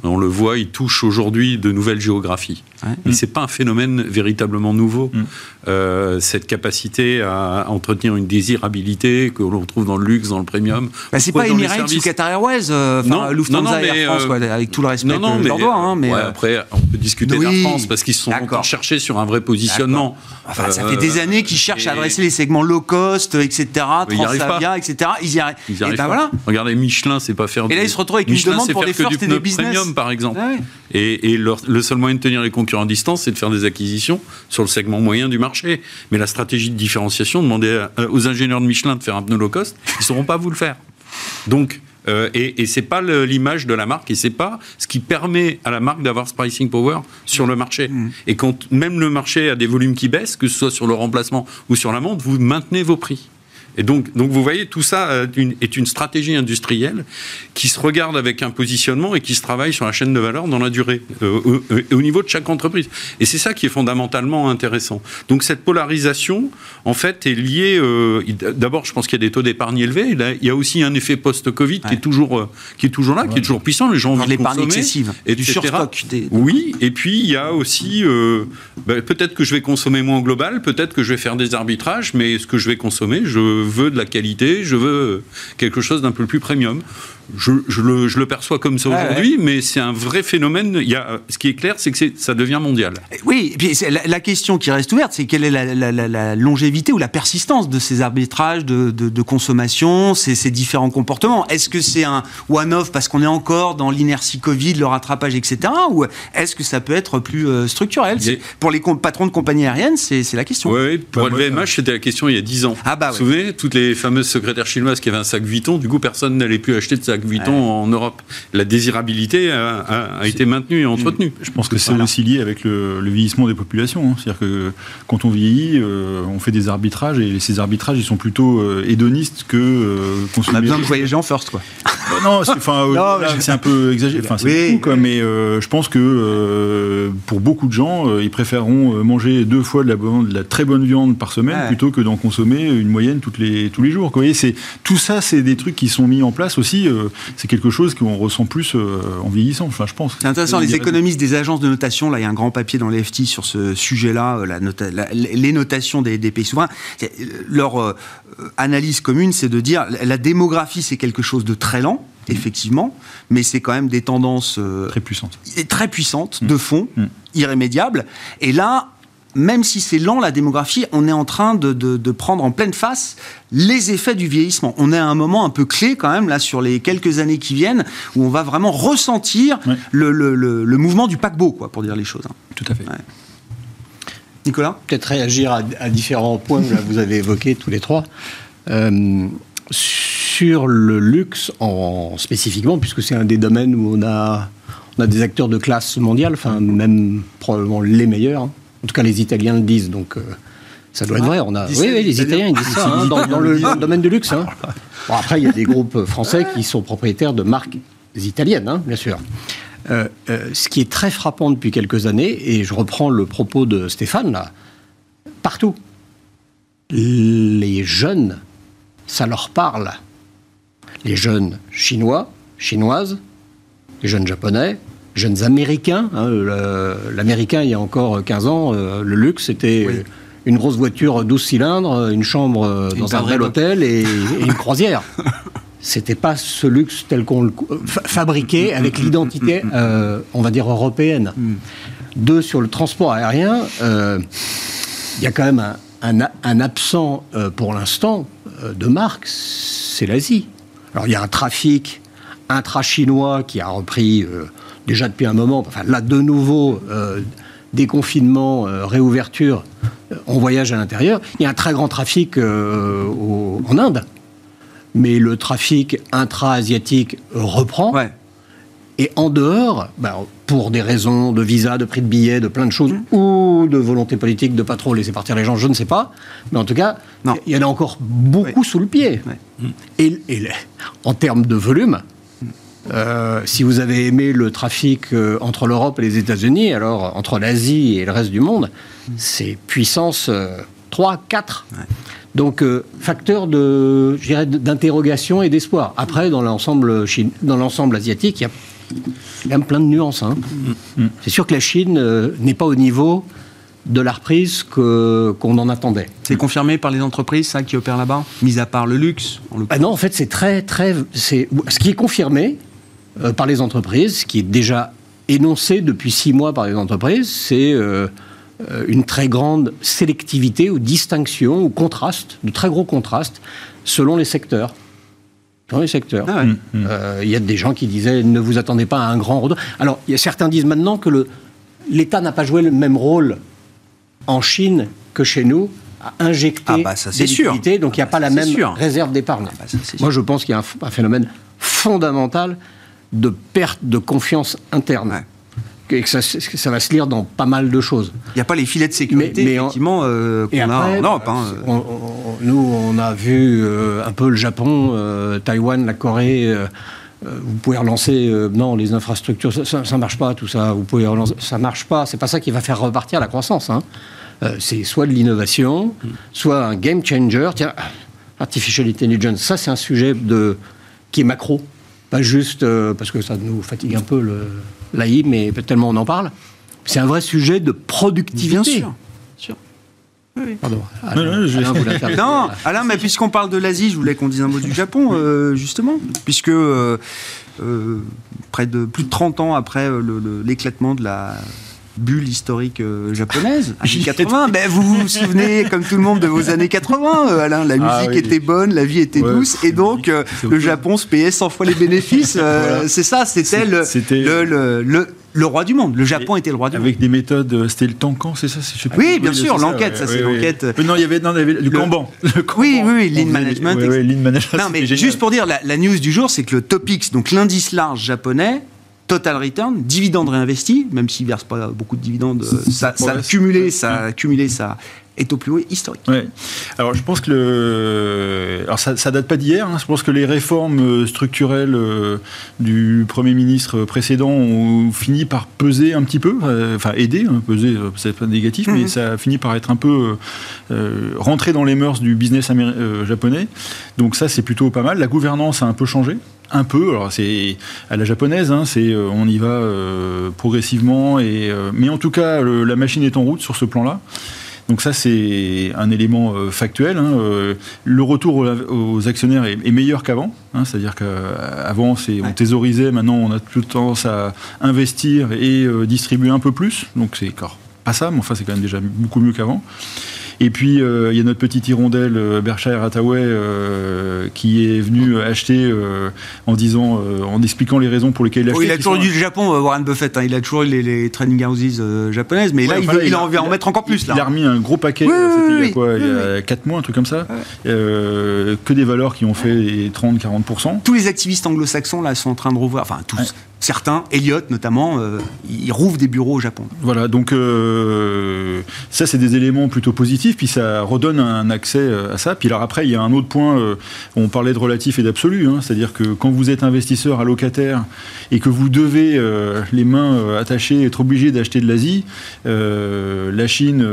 On le voit, il touche aujourd'hui de nouvelles géographies. Mais ce n'est pas un phénomène véritablement nouveau. Mm. Euh, cette capacité à entretenir une désirabilité que l'on retrouve dans le luxe, dans le premium. Bah, c'est pas Emirates ou Qatar Airways, euh, non, Lufthansa et Air France, euh, avec tout le respect non, non, que mais, hein, mais après, on peut discuter d'Air France parce qu'ils sont encore cherchés sur un vrai positionnement. Enfin, ça fait des années qu'ils cherchent à adresser les segments low cost, etc., Transavia, etc. Ils y arrivent. Ils y arrivent ben pas. Regardez, Michelin, c'est pas faire. Et là, ils se retrouvent avec une demande pour des first et des business. Par exemple. Ah et le seul moyen de tenir les concurrents à distance, c'est de faire des acquisitions sur le segment moyen du marché. Mais la stratégie de différenciation, demander aux ingénieurs de Michelin de faire un pneu low cost, ils ne sauront pas vous le faire. Donc, euh, et, et c'est pas l'image de la marque et c'est pas ce qui permet à la marque d'avoir ce pricing power sur le marché. Mm. Et quand même le marché a des volumes qui baissent, que ce soit sur le remplacement ou sur la montre, vous maintenez vos prix. Et donc, donc vous voyez, tout ça euh, est une stratégie industrielle qui se regarde avec un positionnement et qui se travaille sur la chaîne de valeur dans la durée, euh, au, niveau de chaque entreprise. Et c'est ça qui est fondamentalement intéressant. Donc cette polarisation, en fait, est liée. Euh, d'abord, je pense qu'il y a des taux d'épargne élevés. Il y a aussi un effet post-Covid qui est toujours qui est toujours là, qui est toujours puissant. Les gens ont l'épargne excessive, et du surstock. Oui, et puis il y a aussi ben, peut-être que je vais consommer moins global, peut-être que je vais faire des arbitrages, mais ce que je vais consommer, je veux de la qualité, je veux quelque chose d'un peu plus premium je, le, perçois comme ça aujourd'hui, mais c'est un vrai phénomène. Il y a, ce qui est clair, c'est que ça devient mondial. Oui, et puis la, question qui reste ouverte, c'est quelle est la, longévité ou la persistance de ces arbitrages de, consommation, ces, différents comportements. Est-ce que c'est un one-off parce qu'on est encore dans l'inertie Covid, le rattrapage, etc. Ou est-ce que ça peut être plus euh, structurel? Pour les patrons de compagnies aériennes, c'est la question. Oui, pour le VMH, c'était la question il y a 10 ans. Ah bah, vous vous souvenez, toutes les fameuses secrétaires chinoises qui avaient un sac Vuitton, du coup, personne n'allait plus acheter de sac Vuitton en Europe. La désirabilité a, été maintenue et entretenue. Je pense que c'est aussi lié avec le, vieillissement des populations. Hein. C'est-à-dire que quand on vieillit, euh, on fait des arbitrages et ces arbitrages, ils sont plutôt euh, hédonistes que euh, On a besoin de voyager en first, quoi. non, c'est un peu exagéré. Enfin, c'est beaucoup, mais je pense que pour beaucoup de gens, ils préféreront manger deux fois de la, de la très bonne viande par semaine plutôt que d'en consommer une moyenne toutes les, tous les jours. Vous voyez, tout ça, c'est des trucs qui sont mis en place aussi c'est quelque chose qu'on ressent plus euh, en vieillissant, enfin, je pense. C'est intéressant, les économistes des agences de notation, là, il y a un grand papier dans l'EFT sur ce sujet-là, euh, les notations des, pays souverains. Leur euh, analyse commune, c'est de dire la démographie, c'est quelque chose de très lent, effectivement, mais c'est quand même des tendances très puissantes, très puissantes de fond, mm. irrémédiables. Et là, même si c'est lent la démographie, on est en train de, prendre en pleine face les effets du vieillissement. On est à un moment un peu clé quand même là sur les quelques années qui viennent où on va vraiment ressentir le, mouvement du paquebot, quoi, pour dire les choses. Hein. Tout à fait. Nicolas? Peut-être réagir à, différents points que vous avez évoqués tous les trois. Euh, sur le luxe en, spécifiquement, puisque c'est un des domaines où on a, on a des acteurs de classe mondiale, enfin même probablement les meilleurs. Hein. En tout cas, les Italiens le disent, donc euh, ça doit être vrai. On a... Oui, oui, les Italiens, ils disent ça, hein, dans, le, domaine du luxe. Hein. Bon, après, il y a des groupes français qui sont propriétaires de marques italiennes, hein, bien sûr. Euh, euh, ce qui est très frappant depuis quelques années, et je reprends le propos de Stéphane, là, partout, les jeunes, ça leur parle. Les jeunes chinois, chinoises, les jeunes japonais, jeunes Américains. Hein, L'Américain, il y a encore 15 ans, euh, le luxe, c'était une grosse voiture 12 cylindres, une chambre dans un bel hôtel et, une croisière. C'était pas ce luxe tel qu'on le fabriquait avec l'identité, euh, on va dire, européenne. Mm. Deux, sur le transport aérien, euh, il y a quand même un, absent pour l'instant de marque, c'est l'Asie. Alors il y a un trafic intra-chinois qui a repris déjà depuis un moment, enfin là de nouveau, euh, déconfinement, euh, réouverture, euh, on voyage à l'intérieur. Il y a un très grand trafic en Inde, mais le trafic intra-asiatique reprend. Et en dehors, ben, pour des raisons de visa, de prix de billets, de plein de choses, mmh. ou de volonté politique de pas trop laisser partir les gens, je ne sais pas. Mais en tout cas, il y en a encore beaucoup sous le pied. Et, et, en termes de volume, euh, si vous avez aimé le trafic euh, entre l'Europe et les États-Unis, alors entre l'Asie et le reste du monde, c'est puissance 3, euh, 4. Donc, facteur de, d'interrogation et d'espoir. Après, dans l'ensemble, dans l'ensemble asiatique, il y a quand même plein de nuances. Hein. Mm. C'est sûr que la Chine n'est pas au niveau de la reprise que, qu'on en attendait. C'est confirmé par les entreprises, ça, qui opèrent là-bas Mis à part le luxe ah Non, en fait, c'est très, très... C'est, ce qui est confirmé, euh, par les entreprises, qui est déjà énoncé depuis six mois par les entreprises, c'est euh, euh, une très grande sélectivité ou distinction ou contraste, de très gros contrastes selon les secteurs. Dans les secteurs. Ah mmh, mmh. Il y a des gens qui disaient ne vous attendez pas à un grand retour. Alors, y a certains disent maintenant que l'État n'a pas joué le même rôle en Chine que chez nous à injecter ah bah des liquidités, donc il n'y a pas la même réserve d'épargne. Ah bah Moi, je pense qu'il y a un, un phénomène fondamental de perte de confiance interne. et que ça, va se lire dans pas mal de choses. Il n'y a pas les filets de sécurité, effectivement, euh, qu'on a en Europe. Hein. nous, on a vu euh, un peu le Japon, euh, Taïwan, la Corée. vous pouvez relancer. non, les infrastructures, ça ne marche pas, tout ça. Vous pouvez relancer, ça marche pas. C'est pas ça qui va faire repartir la croissance. Hein. c'est soit de l'innovation, soit un game changer. Tiens, artificial intelligence, ça, c'est un sujet de, qui est macro. Pas juste parce que ça nous fatigue un peu l'AI, mais tellement on en parle. C'est un vrai sujet de productivité. Bien sûr. sûr. Oui. Pardon. non, Alain, mais puisqu'on parle de l'Asie, je voulais qu'on dise un mot du Japon, euh, justement, puisque euh, euh, près de plus de 30 ans après l'éclatement de la bulle historique japonaise, années 80. Ben, vous vous souvenez, comme tout le monde, de vos années 80, Alain. La ah musique était bonne, la vie était douce, et donc le Japon se payait 100 fois les bénéfices. C'est ça, c'était le, le, le, le, roi du monde. Le Japon était le roi du monde. Avec des méthodes, c'était le Tankan, c'est ça Oui, bien sûr, l'enquête, ça, c'est l'enquête. Non, il y avait, non, il y avait le, Kanban. Oui, oui, lean management. lean management. Non, mais juste pour dire, la, la news du jour, c'est que le Topix, donc l'indice large japonais, total return, dividende réinvesti, même s'il ne verse pas beaucoup de dividendes, ça, ça, a cumulé, ça a cumulé ça est au plus haut historique. Ouais. Alors je pense que le... Alors ça, ça date pas d'hier. Hein. Je pense que les réformes euh, structurelles euh, du Premier ministre précédent ont fini par peser un petit peu, euh, enfin aider, hein, peser, c'est pas négatif, mais mhm. ça a fini par être un peu euh, rentré dans les mœurs du business japonais. Donc ça c'est plutôt pas mal. La gouvernance a un peu changé un peu. Alors c'est à la japonaise, hein, c'est on y va progressivement et mais en tout cas la machine est en route sur ce plan-là. Donc ça, c'est un élément euh, factuel. Hein, euh, le retour aux, actionnaires est, meilleur qu'avant. Hein, c'est-à-dire qu'avant, on thésaurisait, maintenant on a toute tendance à investir et euh, distribuer un peu plus. Donc c'est pas ça, mais enfin c'est quand même déjà beaucoup mieux qu'avant. Et puis, euh, il y a notre petite hirondelle euh, Berkshire Hathaway euh, qui est venu acheter en disant, en expliquant les raisons pour lesquelles il a acheté. il a toujours eu du Japon, Warren Buffett. Hein. il a toujours eu les, les training houses japonaises, mais là, il, a envie d'en mettre encore plus. Là. Il a remis un gros paquet, il y a quoi Il y a 4 mois, un truc comme ça. que des valeurs qui ont fait 30-40%. Tous les activistes anglo-saxons, là, sont en train de revoir, enfin, tous certains, Elliott notamment, euh, ils rouvrent des bureaux au Japon. Voilà, donc euh, ça c'est des éléments plutôt positifs, puis ça redonne un accès euh, à ça. Puis alors après, il y a un autre point, on parlait de relatif et d'absolu, hein, c'est-à-dire que quand vous êtes investisseur allocataire et que vous devez les mains attachées être obligé d'acheter de l'Asie, la Chine,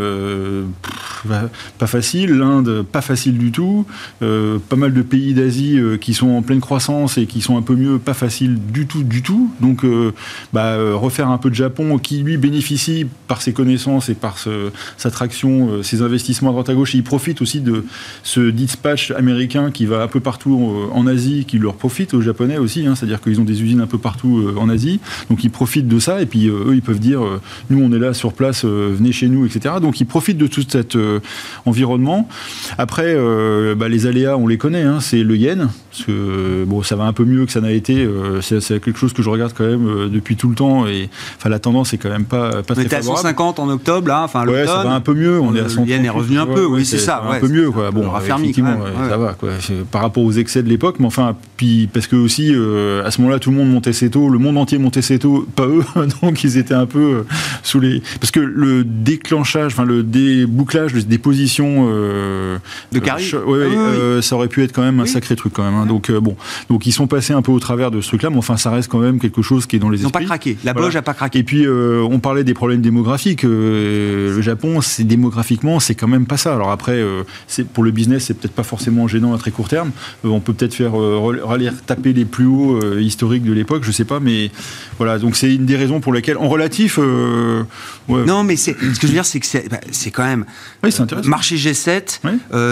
pas facile, l'Inde, pas facile du tout, pas mal de pays d'Asie qui sont en pleine croissance et qui sont un peu mieux, pas facile du tout, du tout. Donc, euh, bah, euh, refaire un peu de Japon, qui lui bénéficie par ses connaissances et par sa traction, euh, ses investissements à droite à gauche. Et il profite aussi de ce dispatch américain qui va un peu partout en Asie, qui leur profite aux Japonais aussi. Hein. C'est-à-dire qu'ils ont des usines un peu partout en Asie. Donc, ils profitent de ça. Et puis, eux, ils peuvent dire nous, on est là sur place, venez chez nous, etc. Donc, ils profitent de tout cet environnement. Après, bah, les aléas, on les connaît. Hein. C'est le yen. Parce que bon, ça va un peu mieux que ça n'a été. c'est quelque chose que je regarde quand même euh, depuis tout le temps et enfin la tendance est quand même pas pas on très était à 150 en octobre là, enfin ouais, ça va un peu mieux. On est à 130. Le yen est revenu un peu, oui c'est ça. Un peu mieux quoi. Bon, effectivement, ça va quoi. Par rapport aux excès de l'époque, mais enfin puis parce que aussi euh, à ce moment-là tout le monde montait ses taux, le monde entier montait ses taux, pas eux, donc ils étaient un peu euh, sous les parce que le déclenchage, enfin le débouclage des positions de Carrie, ah ça aurait pu être quand même un sacré truc quand même. Hein. Donc bon, donc ils sont passés un peu au travers de ce truc-là, mais enfin ça reste quand même quelque chose qui est dans les Ils n'ont pas craqué. La Boge n'a pas craqué. Et puis, euh, on parlait des problèmes démographiques. Euh, le Japon, c'est démographiquement, c'est quand même pas ça. Alors après, euh, c'est pour le business, c'est peut-être pas forcément gênant à très court terme. on peut peut-être faire rallier, taper les plus hauts historiques de l'époque, je sais pas, mais voilà. Donc c'est une des raisons pour lesquelles, en relatif, non, mais ce que je veux dire, c'est que c'est bah, quand même oui, marché G7.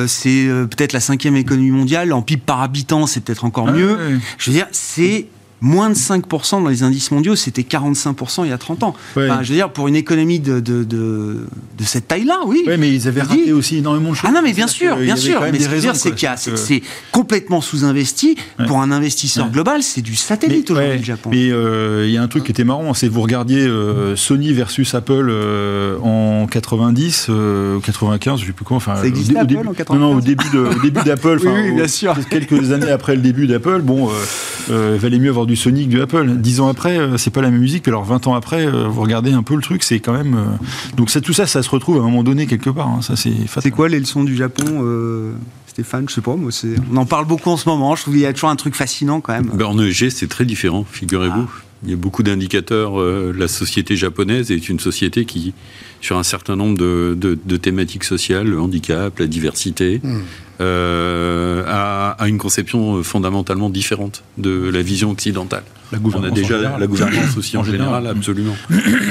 c'est peut-être la cinquième économie mondiale. En PIB par habitant, c'est peut-être encore mieux. Je veux dire, c'est moins de 5% dans les indices mondiaux, c'était 45% il y a 30 ans. je veux dire, pour une économie de, de, de, de cette taille-là, oui. Oui, mais ils avaient raté aussi énormément de choses. Ah non, mais bien sûr, bien sûr. Mais ce que je veux dire, c'est que c'est complètement sous-investi. Pour un investisseur global, c'est du satellite aujourd'hui, le Japon. Mais euh, il y a un truc qui était marrant, c'est vous regardiez euh, Sony versus Apple euh, en 90, 95, je ne sais plus quoi. Enfin, ça existe Apple début, en 95 Non, non, au début d'Apple, oui, bien sûr. quelques années après le début d'Apple, bon, il valait mieux avoir du du Sonic, du Apple. Dix ans après, c'est pas la même musique. alors 20 ans après, vous regardez un peu le truc, c'est quand même. donc tout ça, ça se retrouve à un moment donné quelque part. Hein. Ça c'est. C'est quoi les leçons du Japon Stéphane, je sais pas, moi, on en parle beaucoup en ce moment. Je trouve qu'il y a toujours un truc fascinant quand même. Ben, en EG, c'est très différent, figurez-vous. Ah. Il y a beaucoup d'indicateurs. Euh, la société japonaise est une société qui, sur un certain nombre de, thématiques sociales, le handicap, la diversité, hmm. euh, a, une conception euh, fondamentalement différente de la vision occidentale. La gouvernance on a déjà la gouvernance aussi en, général, absolument.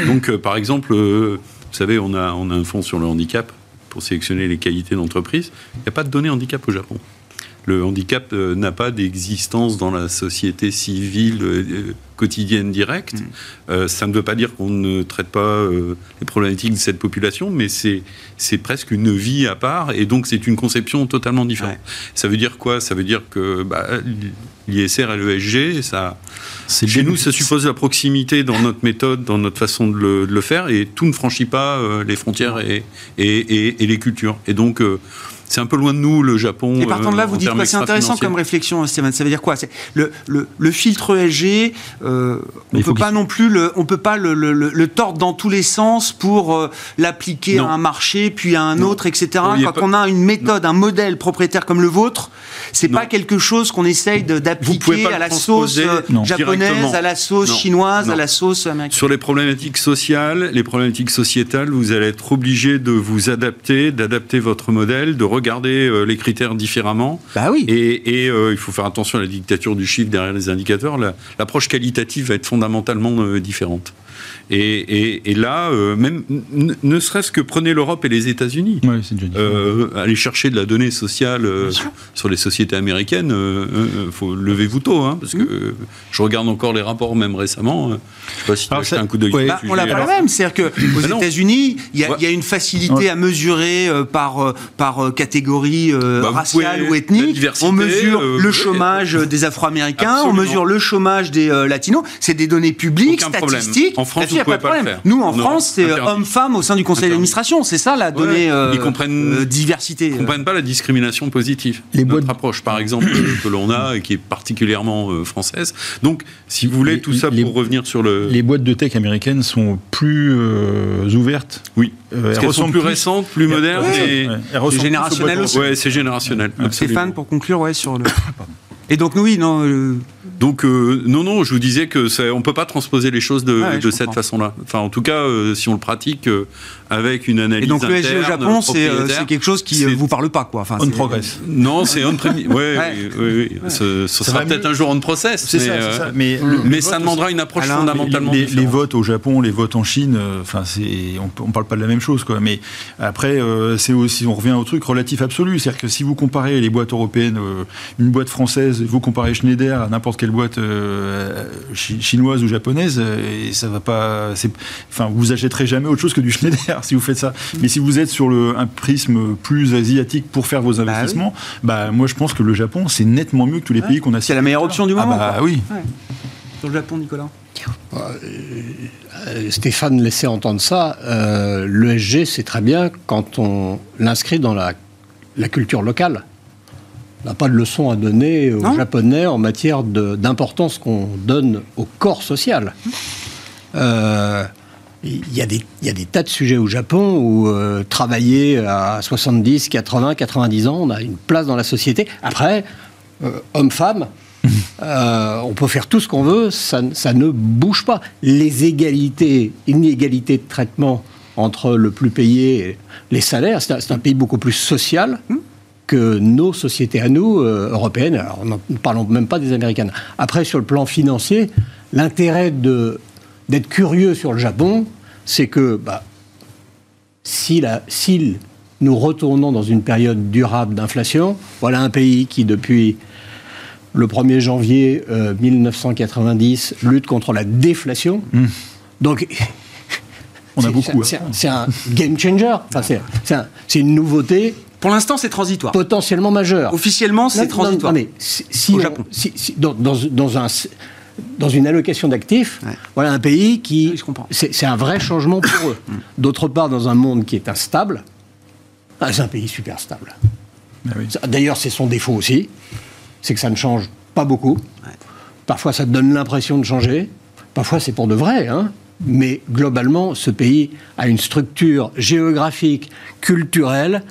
Donc, par exemple, vous savez, on a, on a un fonds sur le handicap pour sélectionner les qualités d'entreprise. Il n'y a pas de données handicap au Japon le handicap euh, n'a pas d'existence dans la société civile euh, quotidienne directe. Mm. Euh, ça ne veut pas dire qu'on ne traite pas les problématiques de cette population, mais c'est presque une vie à part, et donc c'est une conception totalement différente. Ça veut dire quoi? Ça veut dire que bah, l'ISR et l'ESG, ça, chez nous, ça suppose la proximité dans notre méthode, dans notre façon de le, faire, et tout ne franchit pas les frontières et, et, et, les cultures. Et donc, c'est un peu loin de nous, le Japon. Et partant de là, euh, vous dites quoi C'est intéressant comme réflexion, Stéphane. Ça veut dire quoi? Le, le, le, filtre ESG, euh, on ne peut pas non plus le, on peut pas le, le, tordre dans tous les sens pour euh, l'appliquer à un marché, puis à un autre, etc. Quand on a une méthode, un modèle propriétaire comme le vôtre, c'est pas quelque chose qu'on essaye d'appliquer à la sauce japonaise, à la sauce chinoise, à la sauce américaine. Sur les problématiques sociales, les problématiques sociétales, vous allez être obligé de vous adapter, d'adapter votre modèle, de regarder euh, les critères différemment. Bah oui. Et, euh, il faut faire attention à la dictature du chiffre derrière les indicateurs. L'approche qualitative va être fondamentalement euh, différente. Et, là, euh, même ne serait-ce que prenez l'Europe et les États-Unis. Euh, allez chercher de la donnée sociale euh, sur les sociétés américaines. faut levez-vous tôt, hein, parce que mmh. je regarde encore les rapports même récemment. je sais pas si tu as un coup d'œil. Bah, on l'a pas la même, c'est-à-dire qu'aux bah États-Unis, il y, a une facilité à mesurer par par catégorie bah, raciale ou ethnique. On mesure le chômage des Afro-Américains, on mesure le chômage des latinos. C'est des données publiques, statistiques. France, pas problème. Nous, en France, c'est homme-femme au sein du conseil d'administration. C'est ça la donnée euh, ils comprennent, euh, diversité. Ils comprennent pas la discrimination positive. Les Notre approche, par exemple, que l'on a et qui est particulièrement euh, française. Donc, si vous voulez, tout ça pour revenir sur le. Les boîtes de tech américaines sont plus ouvertes. Oui. elles sont plus, récentes, plus modernes. et, c'est générationnel aussi. Ouais, c'est générationnel. Stéphane, pour conclure, ouais, sur le. Et donc, oui, non. Donc euh, non, non, je vous disais que ça, on peut pas transposer les choses de, cette façon-là. Enfin, en tout cas, euh, si on le pratique euh, avec une analyse. Et donc le SG au Japon, c'est quelque chose qui ne vous parle pas, quoi. Enfin, on progress. Non, c'est on premise. Ouais, oui, oui, Ce, sera peut-être un jour on process. C'est ça, ça, Mais, mais ça demandera une approche fondamentalement les, les, votes au Japon, les votes en Chine, enfin, c'est, on, ne parle pas de la même chose, quoi. Mais après, c'est aussi, on revient au truc relatif absolu, c'est-à-dire que si vous comparez les boîtes européennes, une boîte française, vous comparez Schneider à n'importe quelle boîte euh, chinoise ou japonaise, euh, et ça va pas. Enfin, vous achèterez jamais autre chose que du Schneider si vous faites ça. Mais si vous êtes sur le, un prisme plus asiatique pour faire vos bah investissements, bah, moi je pense que le Japon c'est nettement mieux que tous les pays qu'on a. C'est la meilleure option du ah moment. bah oui. Sur le Japon, Nicolas. Euh, Stéphane laissait entendre ça. Euh, L'ESG, c'est très bien quand on l'inscrit dans la, la culture locale n'a pas de leçon à donner aux Japonais en matière d'importance qu'on donne au corps social. Euh, il y, a des, y, a des tas de sujets au Japon où euh, travailler à 70, 80, 90 ans, on a une place dans la société. Après, euh, homme-femme, on peut faire tout ce qu'on veut, ça, ça, ne bouge pas. Les égalités, inégalités de traitement entre le plus payé et les salaires, c'est un, pays beaucoup plus social. Que nos sociétés à nous, euh, européennes, alors ne parlons même pas des américaines. Après, sur le plan financier, l'intérêt d'être curieux sur le Japon, c'est que bah, si, la, si nous retournons dans une période durable d'inflation, voilà un pays qui, depuis le 1er janvier 1990, euh, lutte contre la déflation. Mmh. Donc, on a beaucoup. Hein. C'est un, game changer. Enfin, c'est une nouveauté pour l'instant, c'est transitoire. Potentiellement majeur. Officiellement, c'est transitoire. mais si, Au Japon. Si, dans, dans, un, dans une allocation d'actifs, voilà un pays qui. c'est un vrai changement pour eux. Mm. D'autre part, dans un monde qui est instable, ah, c'est un pays super stable. Ah D'ailleurs, c'est son défaut aussi, c'est que ça ne change pas beaucoup. Parfois, ça donne l'impression de changer. Parfois, c'est pour de vrai. Hein. Mais globalement, ce pays a une structure géographique, culturelle,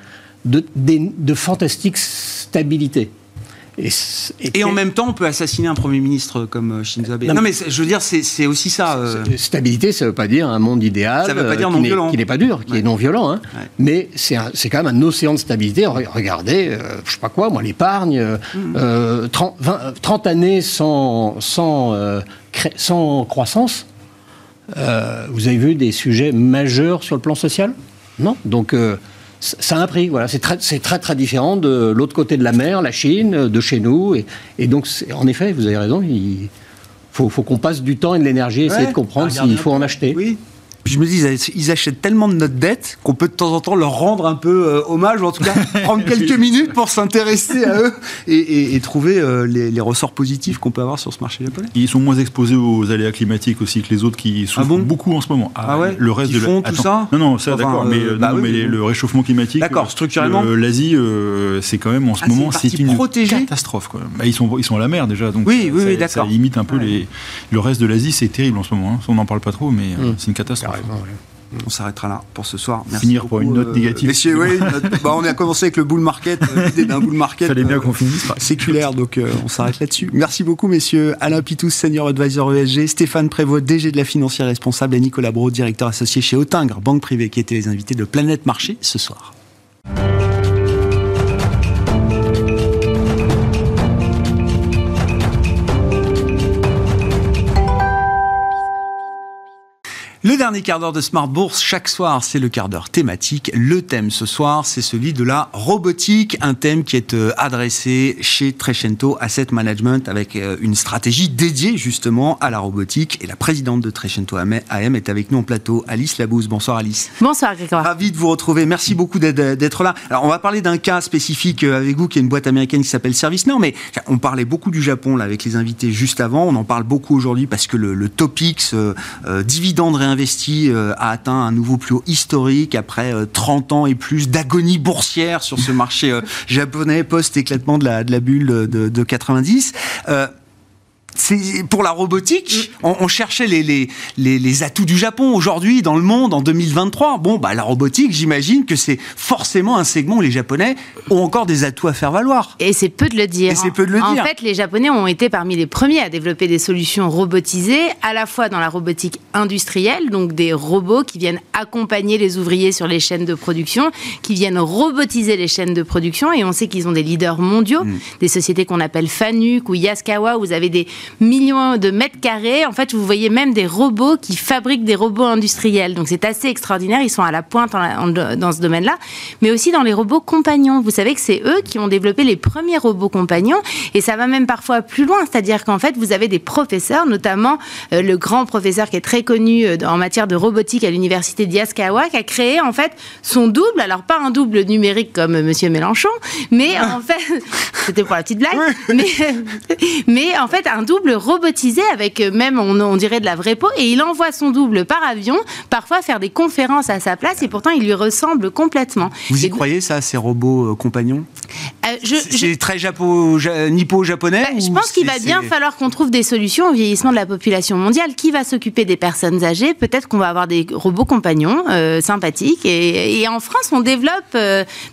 de, de fantastique stabilité. Et, en même temps, on peut assassiner un Premier ministre comme euh, Shinzo Abe. Non, mais, je veux dire, c'est aussi ça. Euh. Stabilité, ça ne veut pas dire un monde idéal ça veut pas dire euh, non violent. qui n'est pas dur, qui est non violent. Hein. Mais c'est quand même un océan de stabilité. Regardez, je je sais pas quoi, moi, l'épargne, 30, mm. années sans, sans, sans croissance. vous avez vu des sujets majeurs sur le plan social? Non? Donc ça a un prix. Voilà, c'est très, très, très différent de l'autre côté de la mer, la Chine, de chez nous. Et, donc, en effet, vous avez raison. Il faut, qu'on passe du temps et de l'énergie à essayer de comprendre s'il faut en acheter. Oui. Puis je me dis, ils achètent tellement de notre dette qu'on peut de temps en temps leur rendre un peu euh, hommage, ou en tout cas prendre quelques minutes pour s'intéresser à eux et, trouver euh, les, ressorts positifs qu'on peut avoir sur ce marché japonais. Ils sont moins exposés aux aléas climatiques aussi que les autres qui souffrent ah beaucoup en ce moment. Ah, ouais? Le reste de font tout ça? Non, non, ça d'accord, mais, euh, bah mais le réchauffement climatique. D'accord, structurellement? L'Asie, c'est quand même en ce ah, moment, c'est une catastrophe. Quoi. Bah, ils, sont, ils sont à la mer déjà, donc oui, oui, ça, ça, limite un peu les. Le reste de l'Asie, c'est terrible en ce moment. Hein. On n'en parle pas trop, mais mmh. c'est une catastrophe. On s'arrêtera là pour ce soir. Merci Finir pour une note euh, négative. Messieurs, oui, bah, on a commencé avec le bull market, euh, l'idée d'un bull market. Fallait bien euh, qu'on finisse. Séculaire, donc on s'arrête là-dessus. Merci beaucoup, messieurs. Alain Pitous, senior advisor ESG, Stéphane Prévost, DG de la financière responsable, et Nicolas Brault, directeur associé chez Autingre, banque privée, qui étaient les invités de Planète Marché ce soir. Le dernier quart d'heure de Smart Bourse, chaque soir, c'est le quart d'heure thématique. Le thème ce soir, c'est celui de la robotique, un thème qui est euh, adressé chez Trecento Asset Management avec euh, une stratégie dédiée justement à la robotique. Et la présidente de Trecento AM est avec nous en plateau, Alice Labouze. Bonsoir Alice. Bonsoir Grégoire. Ravi de vous retrouver. Merci beaucoup d'être là. Alors on va parler d'un cas spécifique euh, avec vous qui est une boîte américaine qui s'appelle ServiceNow, mais on parlait beaucoup du Japon là avec les invités juste avant. On en parle beaucoup aujourd'hui parce que le, le Topix, dividende investi euh, a atteint un nouveau plus haut historique après 30 euh, ans et plus d'agonie boursière sur ce marché euh, japonais post-éclatement de la, bulle de, de 90 pour la robotique, on, cherchait les, les, les, atouts du Japon aujourd'hui dans le monde en 2023. Bon, bah la robotique, j'imagine que c'est forcément un segment où les Japonais ont encore des atouts à faire valoir. Et c'est peu de le dire. Et c'est peu de le en dire. En fait, les Japonais ont été parmi les premiers à développer des solutions robotisées, à la fois dans la robotique industrielle, donc des robots qui viennent accompagner les ouvriers sur les chaînes de production, qui viennent robotiser les chaînes de production. Et on sait qu'ils ont des leaders mondiaux, mm. des sociétés qu'on appelle Fanuc ou Yaskawa, où vous avez des millions de mètres carrés. En fait, vous voyez même des robots qui fabriquent des robots industriels. Donc c'est assez extraordinaire. Ils sont à la pointe dans ce domaine-là. Mais aussi dans les robots compagnons. Vous savez que c'est eux qui ont développé les premiers robots compagnons. Et ça va même parfois plus loin. C'est-à-dire qu'en fait, vous avez des professeurs, notamment euh, le grand professeur qui est très connu euh, en matière de robotique à l'université d'Yaskawa, qui a créé en fait son double. Alors pas un double numérique comme euh, Monsieur Mélenchon, mais en fait, c'était pour la petite blague. Mais, mais en fait, un double robotisé avec euh, même, on, dirait, de la vraie peau. Et il envoie son double par avion, parfois faire des conférences à sa place. Et pourtant, il lui ressemble complètement. Vous y croyez, ça, ces robots euh, compagnons? Euh, C'est très japo, nippo-japonais bah, Je pense qu'il va bien falloir qu'on trouve des solutions au vieillissement de la population mondiale. Qui va s'occuper des personnes âgées? Peut-être qu'on va avoir des robots compagnons sympathiques. Et, en France, on développe,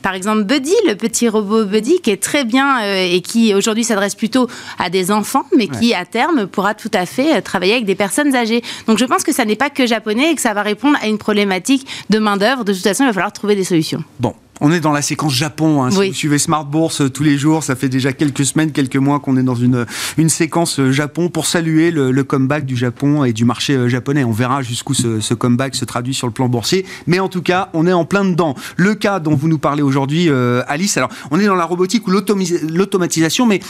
par exemple, Buddy, le petit robot Buddy, qui est très bien et qui aujourd'hui s'adresse plutôt à des enfants, mais qui à terme pourra tout à fait euh, travailler avec des personnes âgées. Donc je pense que ça n'est pas que japonais et que ça va répondre à une problématique de main-d'œuvre. De toute façon, il va falloir trouver des solutions. Bon, on est dans la séquence Japon. Hein. Si vous suivez Smart Bourse euh, tous les jours, ça fait déjà quelques semaines, quelques mois qu'on est dans une, une séquence euh, Japon pour saluer le, comeback du Japon et du marché euh, japonais. On verra jusqu'où ce, comeback se traduit sur le plan boursier. Mais en tout cas, on est en plein dedans. Le cas dont vous nous parlez aujourd'hui, Alice, alors on est dans la robotique ou l'automatisation, mais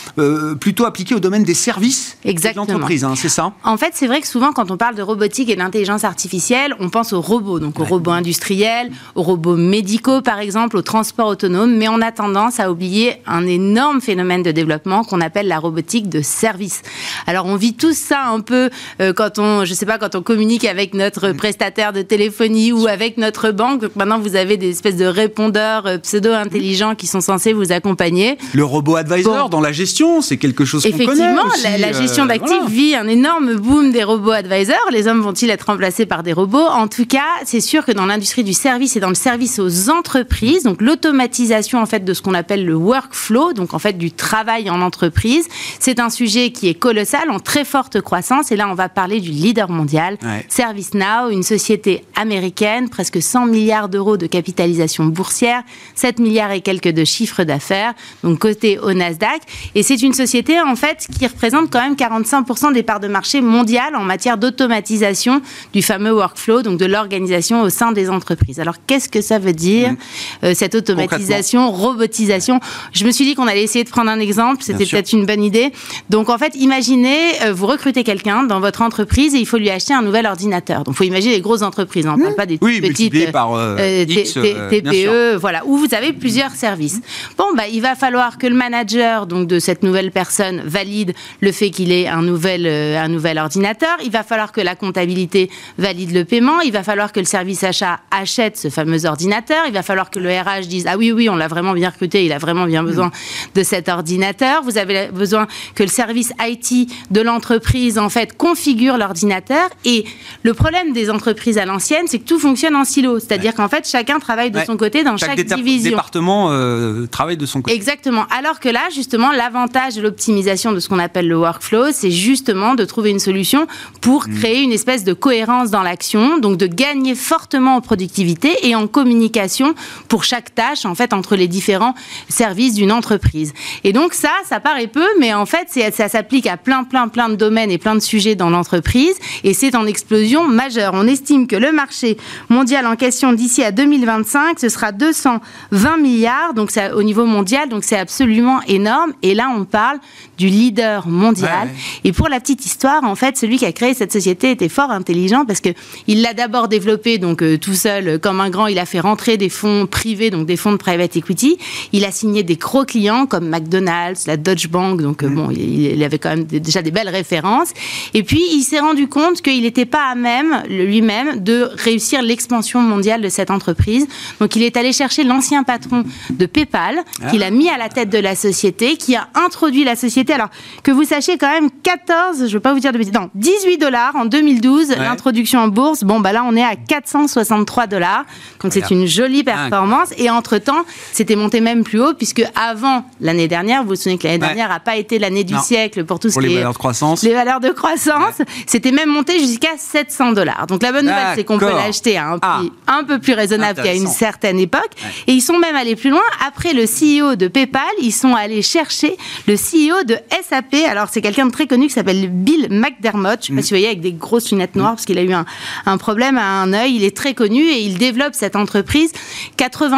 plutôt appliqué au domaine des services de l'entreprise, hein, c'est ça? En fait, c'est vrai que souvent, quand on parle de robotique et d'intelligence artificielle, on pense aux robots, donc aux robots industriels, aux robots médicaux, par exemple, au transport autonome, mais on a tendance à oublier un énorme phénomène de développement qu'on appelle la robotique de service. Alors on vit tous ça un peu euh, quand on, je sais pas, quand on communique avec notre prestataire de téléphonie ou avec notre banque. Donc maintenant vous avez des espèces de répondeurs euh, pseudo-intelligents qui sont censés vous accompagner. Le robot advisor dans la gestion, c'est quelque chose qu'on connaît. Effectivement, la, gestion euh, d'actifs vit un énorme boom des robots advisors. Les hommes vont-ils être remplacés par des robots? En tout cas, c'est sûr que dans l'industrie du service et dans le service aux entreprises, donc l'automatisation en fait de ce qu'on appelle le workflow, donc en fait du travail en entreprise, c'est un sujet qui est colossal, en très forte croissance. Et là, on va parler du leader mondial, ServiceNow, une société américaine, presque 100 milliards d'euros de capitalisation boursière, 7 milliards et quelques de chiffre d'affaires, donc côté au Nasdaq. Et c'est une société en fait qui représente quand même 45% des parts de marché mondiales en matière d'automatisation du fameux workflow, donc de l'organisation au sein des entreprises. Alors qu'est-ce que ça veut dire, mmh. euh, cette automatisation, robotisation Je me suis dit qu'on allait essayer de prendre un exemple, c'était peut-être une bonne idée. Donc en fait, imaginez, euh, vous recrutez quelqu'un dans votre entreprise et il faut lui acheter un nouvel ordinateur. Donc il faut imaginer les grosses entreprises, hein. on ne parle pas des petites par, euh, TPE, voilà, où vous avez plusieurs services. Bon, bah, il va falloir que le manager donc de cette nouvelle personne valide le fait qu'il ait un nouvel, un nouvel ordinateur. Il va falloir que la comptabilité valide le paiement. Il va falloir que le service achat achète ce fameux ordinateur. Il va falloir que le RH dise ah oui oui on l'a vraiment bien recruté, il a vraiment bien besoin de cet ordinateur. Vous avez besoin que le service IT de l'entreprise en fait configure l'ordinateur. Et le problème des entreprises à l'ancienne, c'est que tout fonctionne en silo, c'est-à-dire qu'en fait chacun travaille de son côté dans chaque, chaque division. département euh, travaille de son côté. Exactement. Alors que là justement l'avantage de l'optimisation de ce qu'on appelle le workflow, c'est justement de trouver une solution pour mm. créer une espèce de cohérence dans l'action, donc de gagner fortement en productivité et en communication pour chaque tâche en fait entre les différents services d'une entreprise. Et donc ça, ça paraît peu, mais en fait ça s'applique à plein plein plein de domaines et plein de sujets dans l'entreprise et c'est en explosion majeure. On estime que le marché mondial en question d'ici à 2025, ce sera 220 milliards, donc c'est au niveau mondial, donc c'est absolument énorme. Et là, on parle du leader mondial. Et pour la petite histoire, en fait, celui qui a créé cette société était fort intelligent parce que il l'a d'abord développé donc euh, tout seul comme un grand. Il a fait rentrer des fonds privés, donc des fonds de private equity. Il a signé des gros clients comme McDonald's, la Deutsche Bank. Donc euh, bon, il, avait quand même déjà des belles références. Et puis il s'est rendu compte qu'il n'était pas à même lui-même de réussir l'expansion mondiale de cette entreprise. Donc il est allé chercher l'ancien patron de PayPal, ah. qu'il a mis à la tête de la société, qui a introduit la société. Alors que vous sachiez quand même 14, je ne veux pas vous dire de bêtises, non, 18 dollars en 2012, l'introduction en bourse. Bon, bah là, on est à 463 dollars. Donc, c'est une jolie performance. Et entre-temps, c'était monté même plus haut, puisque avant l'année dernière, vous vous souvenez que l'année dernière n'a pas été l'année du siècle pour tout ce qui les valeurs de croissance. Les valeurs de croissance. C'était même monté jusqu'à 700 dollars. Donc, la bonne nouvelle, c'est qu'on peut l'acheter à un prix ah. un peu plus raisonnable qu'à une certaine époque. Et ils sont même allés plus loin. Après le CEO de PayPal, ils sont allés chercher le CEO de SAP. Alors, c'est quelqu'un de très connu qui s'appelle Bill McDermott. Je sais pas si vous voyez, avec des grosses lunettes noires, parce qu'il a eu un, un, problème à un œil. Il est très connu et il développe cette entreprise. 80%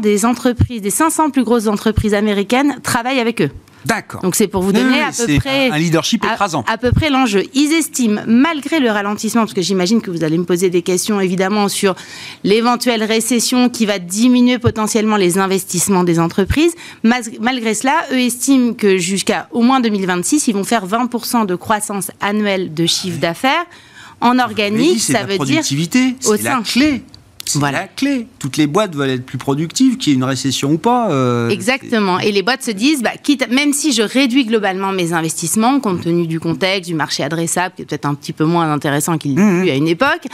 des entreprises, des 500 plus grosses entreprises américaines travaillent avec eux. D'accord. Donc c'est pour vous donner à peu près un leadership écrasant. À, peu près l'enjeu. Ils estiment, malgré le ralentissement, parce que j'imagine que vous allez me poser des questions évidemment sur l'éventuelle récession qui va diminuer potentiellement les investissements des entreprises, malgré cela, eux estiment que jusqu'à au moins 2026, ils vont faire 20% de croissance annuelle de chiffre d'affaires. En organique, ça veut dire c'est la clé. C'est voilà. la clé. Toutes les boîtes veulent être plus productives, qu'il y ait une récession ou pas. Euh, Exactement. Et les boîtes se disent, bah, quitte, même si je réduis globalement mes investissements, compte tenu du contexte, du marché adressable, qui est peut-être un petit peu moins intéressant qu'il mmh. à une époque,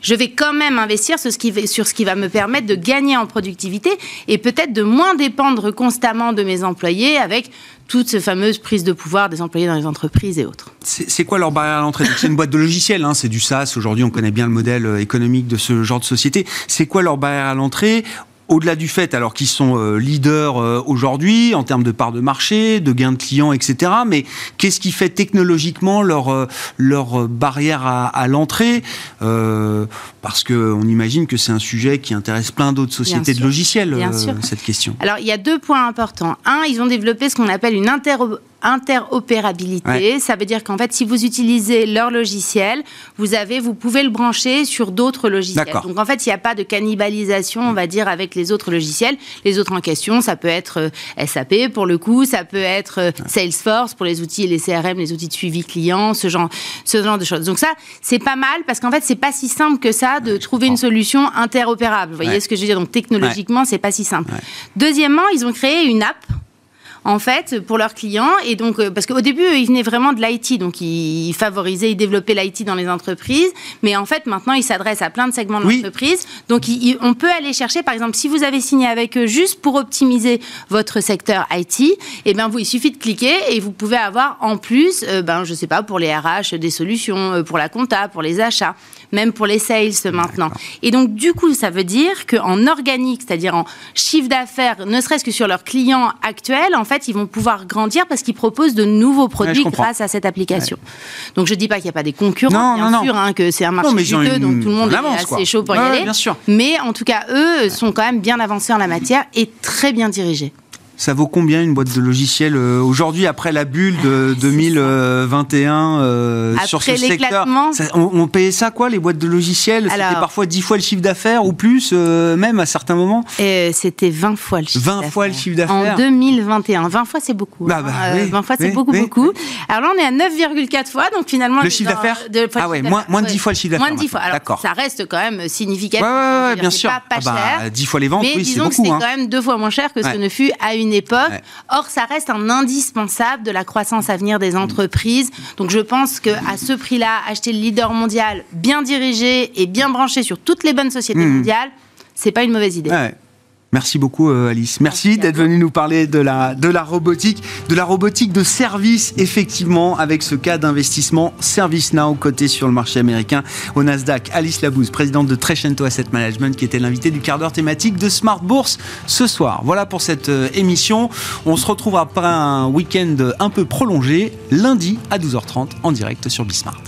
je vais quand même investir sur ce, qui, va me permettre de gagner en productivité et peut-être de moins dépendre constamment de mes employés avec toute cette fameuse prise de pouvoir des employés dans les entreprises et autres. C'est quoi leur barrière à l'entrée C'est une boîte de logiciels, hein, c'est du SaaS. Aujourd'hui, on connaît bien le modèle euh, économique de ce genre de société. C'est quoi leur barrière à l'entrée au-delà du fait, alors qu'ils sont euh, leaders euh, aujourd'hui en termes de part de marché, de gains de clients, etc. Mais qu'est-ce qui fait technologiquement leur euh, leur barrière à, l'entrée Parce que on imagine que c'est un sujet qui intéresse plein d'autres sociétés de logiciels. cette question. Alors il y a deux points importants. Un, ils ont développé ce qu'on appelle une interopérabilité. Ça veut dire qu'en fait, si vous utilisez leur logiciel, vous avez, vous pouvez le brancher sur d'autres logiciels. Donc en fait, il n'y a pas de cannibalisation, on va dire, avec les autres logiciels. Les autres en question, ça peut être euh, SAP pour le coup, ça peut être euh, Salesforce pour les outils, les CRM, les outils de suivi client, ce genre, ce genre de choses. Donc ça, c'est pas mal parce qu'en fait, c'est pas si simple que ça de trouver une solution interopérable. Vous voyez ce que je veux dire? Donc technologiquement, c'est pas si simple. Deuxièmement, ils ont créé une app en fait, pour leurs clients. Et donc, euh, parce qu'au début, ils venaient vraiment de l'IT, donc ils favorisaient, ils développaient l'IT dans les entreprises. Mais en fait, maintenant, ils s'adressent à plein de segments de l'entreprise. Donc, on peut aller chercher, par exemple, si vous avez signé avec eux juste pour optimiser votre secteur IT, et eh bien, vous, il suffit de cliquer et vous pouvez avoir en plus, euh, ben, je sais pas, pour les RH, des solutions, euh, pour la compta, pour les achats, même pour les sales maintenant. Et donc, du coup, ça veut dire qu'en organique, c'est-à-dire en chiffre d'affaires, ne serait-ce que sur leurs clients actuels, en fait, ils vont pouvoir grandir parce qu'ils proposent de nouveaux produits grâce à cette application. Donc je dis pas qu'il n'y a pas des concurrents, bien sûr, hein, que c'est un marché juteux, donc tout le monde est assez chaud pour y aller. Mais en tout cas, eux sont quand même bien avancés en la matière et très bien dirigés. Ça vaut combien une boîte de logiciels euh, aujourd'hui après la bulle de 2021 euh, sur ce secteur on, payait ça quoi les boîtes de logiciels? C'était parfois 10 fois le chiffre d'affaires ou plus euh, même à certains moments? C'était 20 fois le chiffre 20 fois le chiffre d'affaires. En 2021, 20 fois c'est beaucoup. Bah, bah, 20 fois c'est beaucoup beaucoup. Alors là on est à 9,4 fois donc finalement le chiffre d'affaires? Ah ouais, moins, moins de 10 fois le chiffre d'affaires. Moins de 10 fois. Alors ça reste quand même significatif. Ouais, ouais, bien sûr. Pas, pas ah bah, cher. 10 fois les ventes, oui, c'est beaucoup. Mais disons que c'est quand même deux fois moins cher que ce ne fut à une époque. Or, ça reste un indispensable de la croissance à venir des entreprises. Donc, je pense qu'à ce prix-là, acheter le leader mondial bien dirigé et bien branché sur toutes les bonnes sociétés mmh. mondiales, c'est pas une mauvaise idée. Merci beaucoup euh, Alice. Merci, d'être venue nous parler de la, de la robotique, de la robotique de service, effectivement, avec ce cas d'investissement ServiceNow coté sur le marché américain au Nasdaq. Alice Labouze, présidente de Trecento Asset Management, qui était l'invitée du quart d'heure thématique de Smart Bourse ce soir. Voilà pour cette euh, émission. On se retrouve après un week-end un peu prolongé, lundi à 12h30 en direct sur Bismart.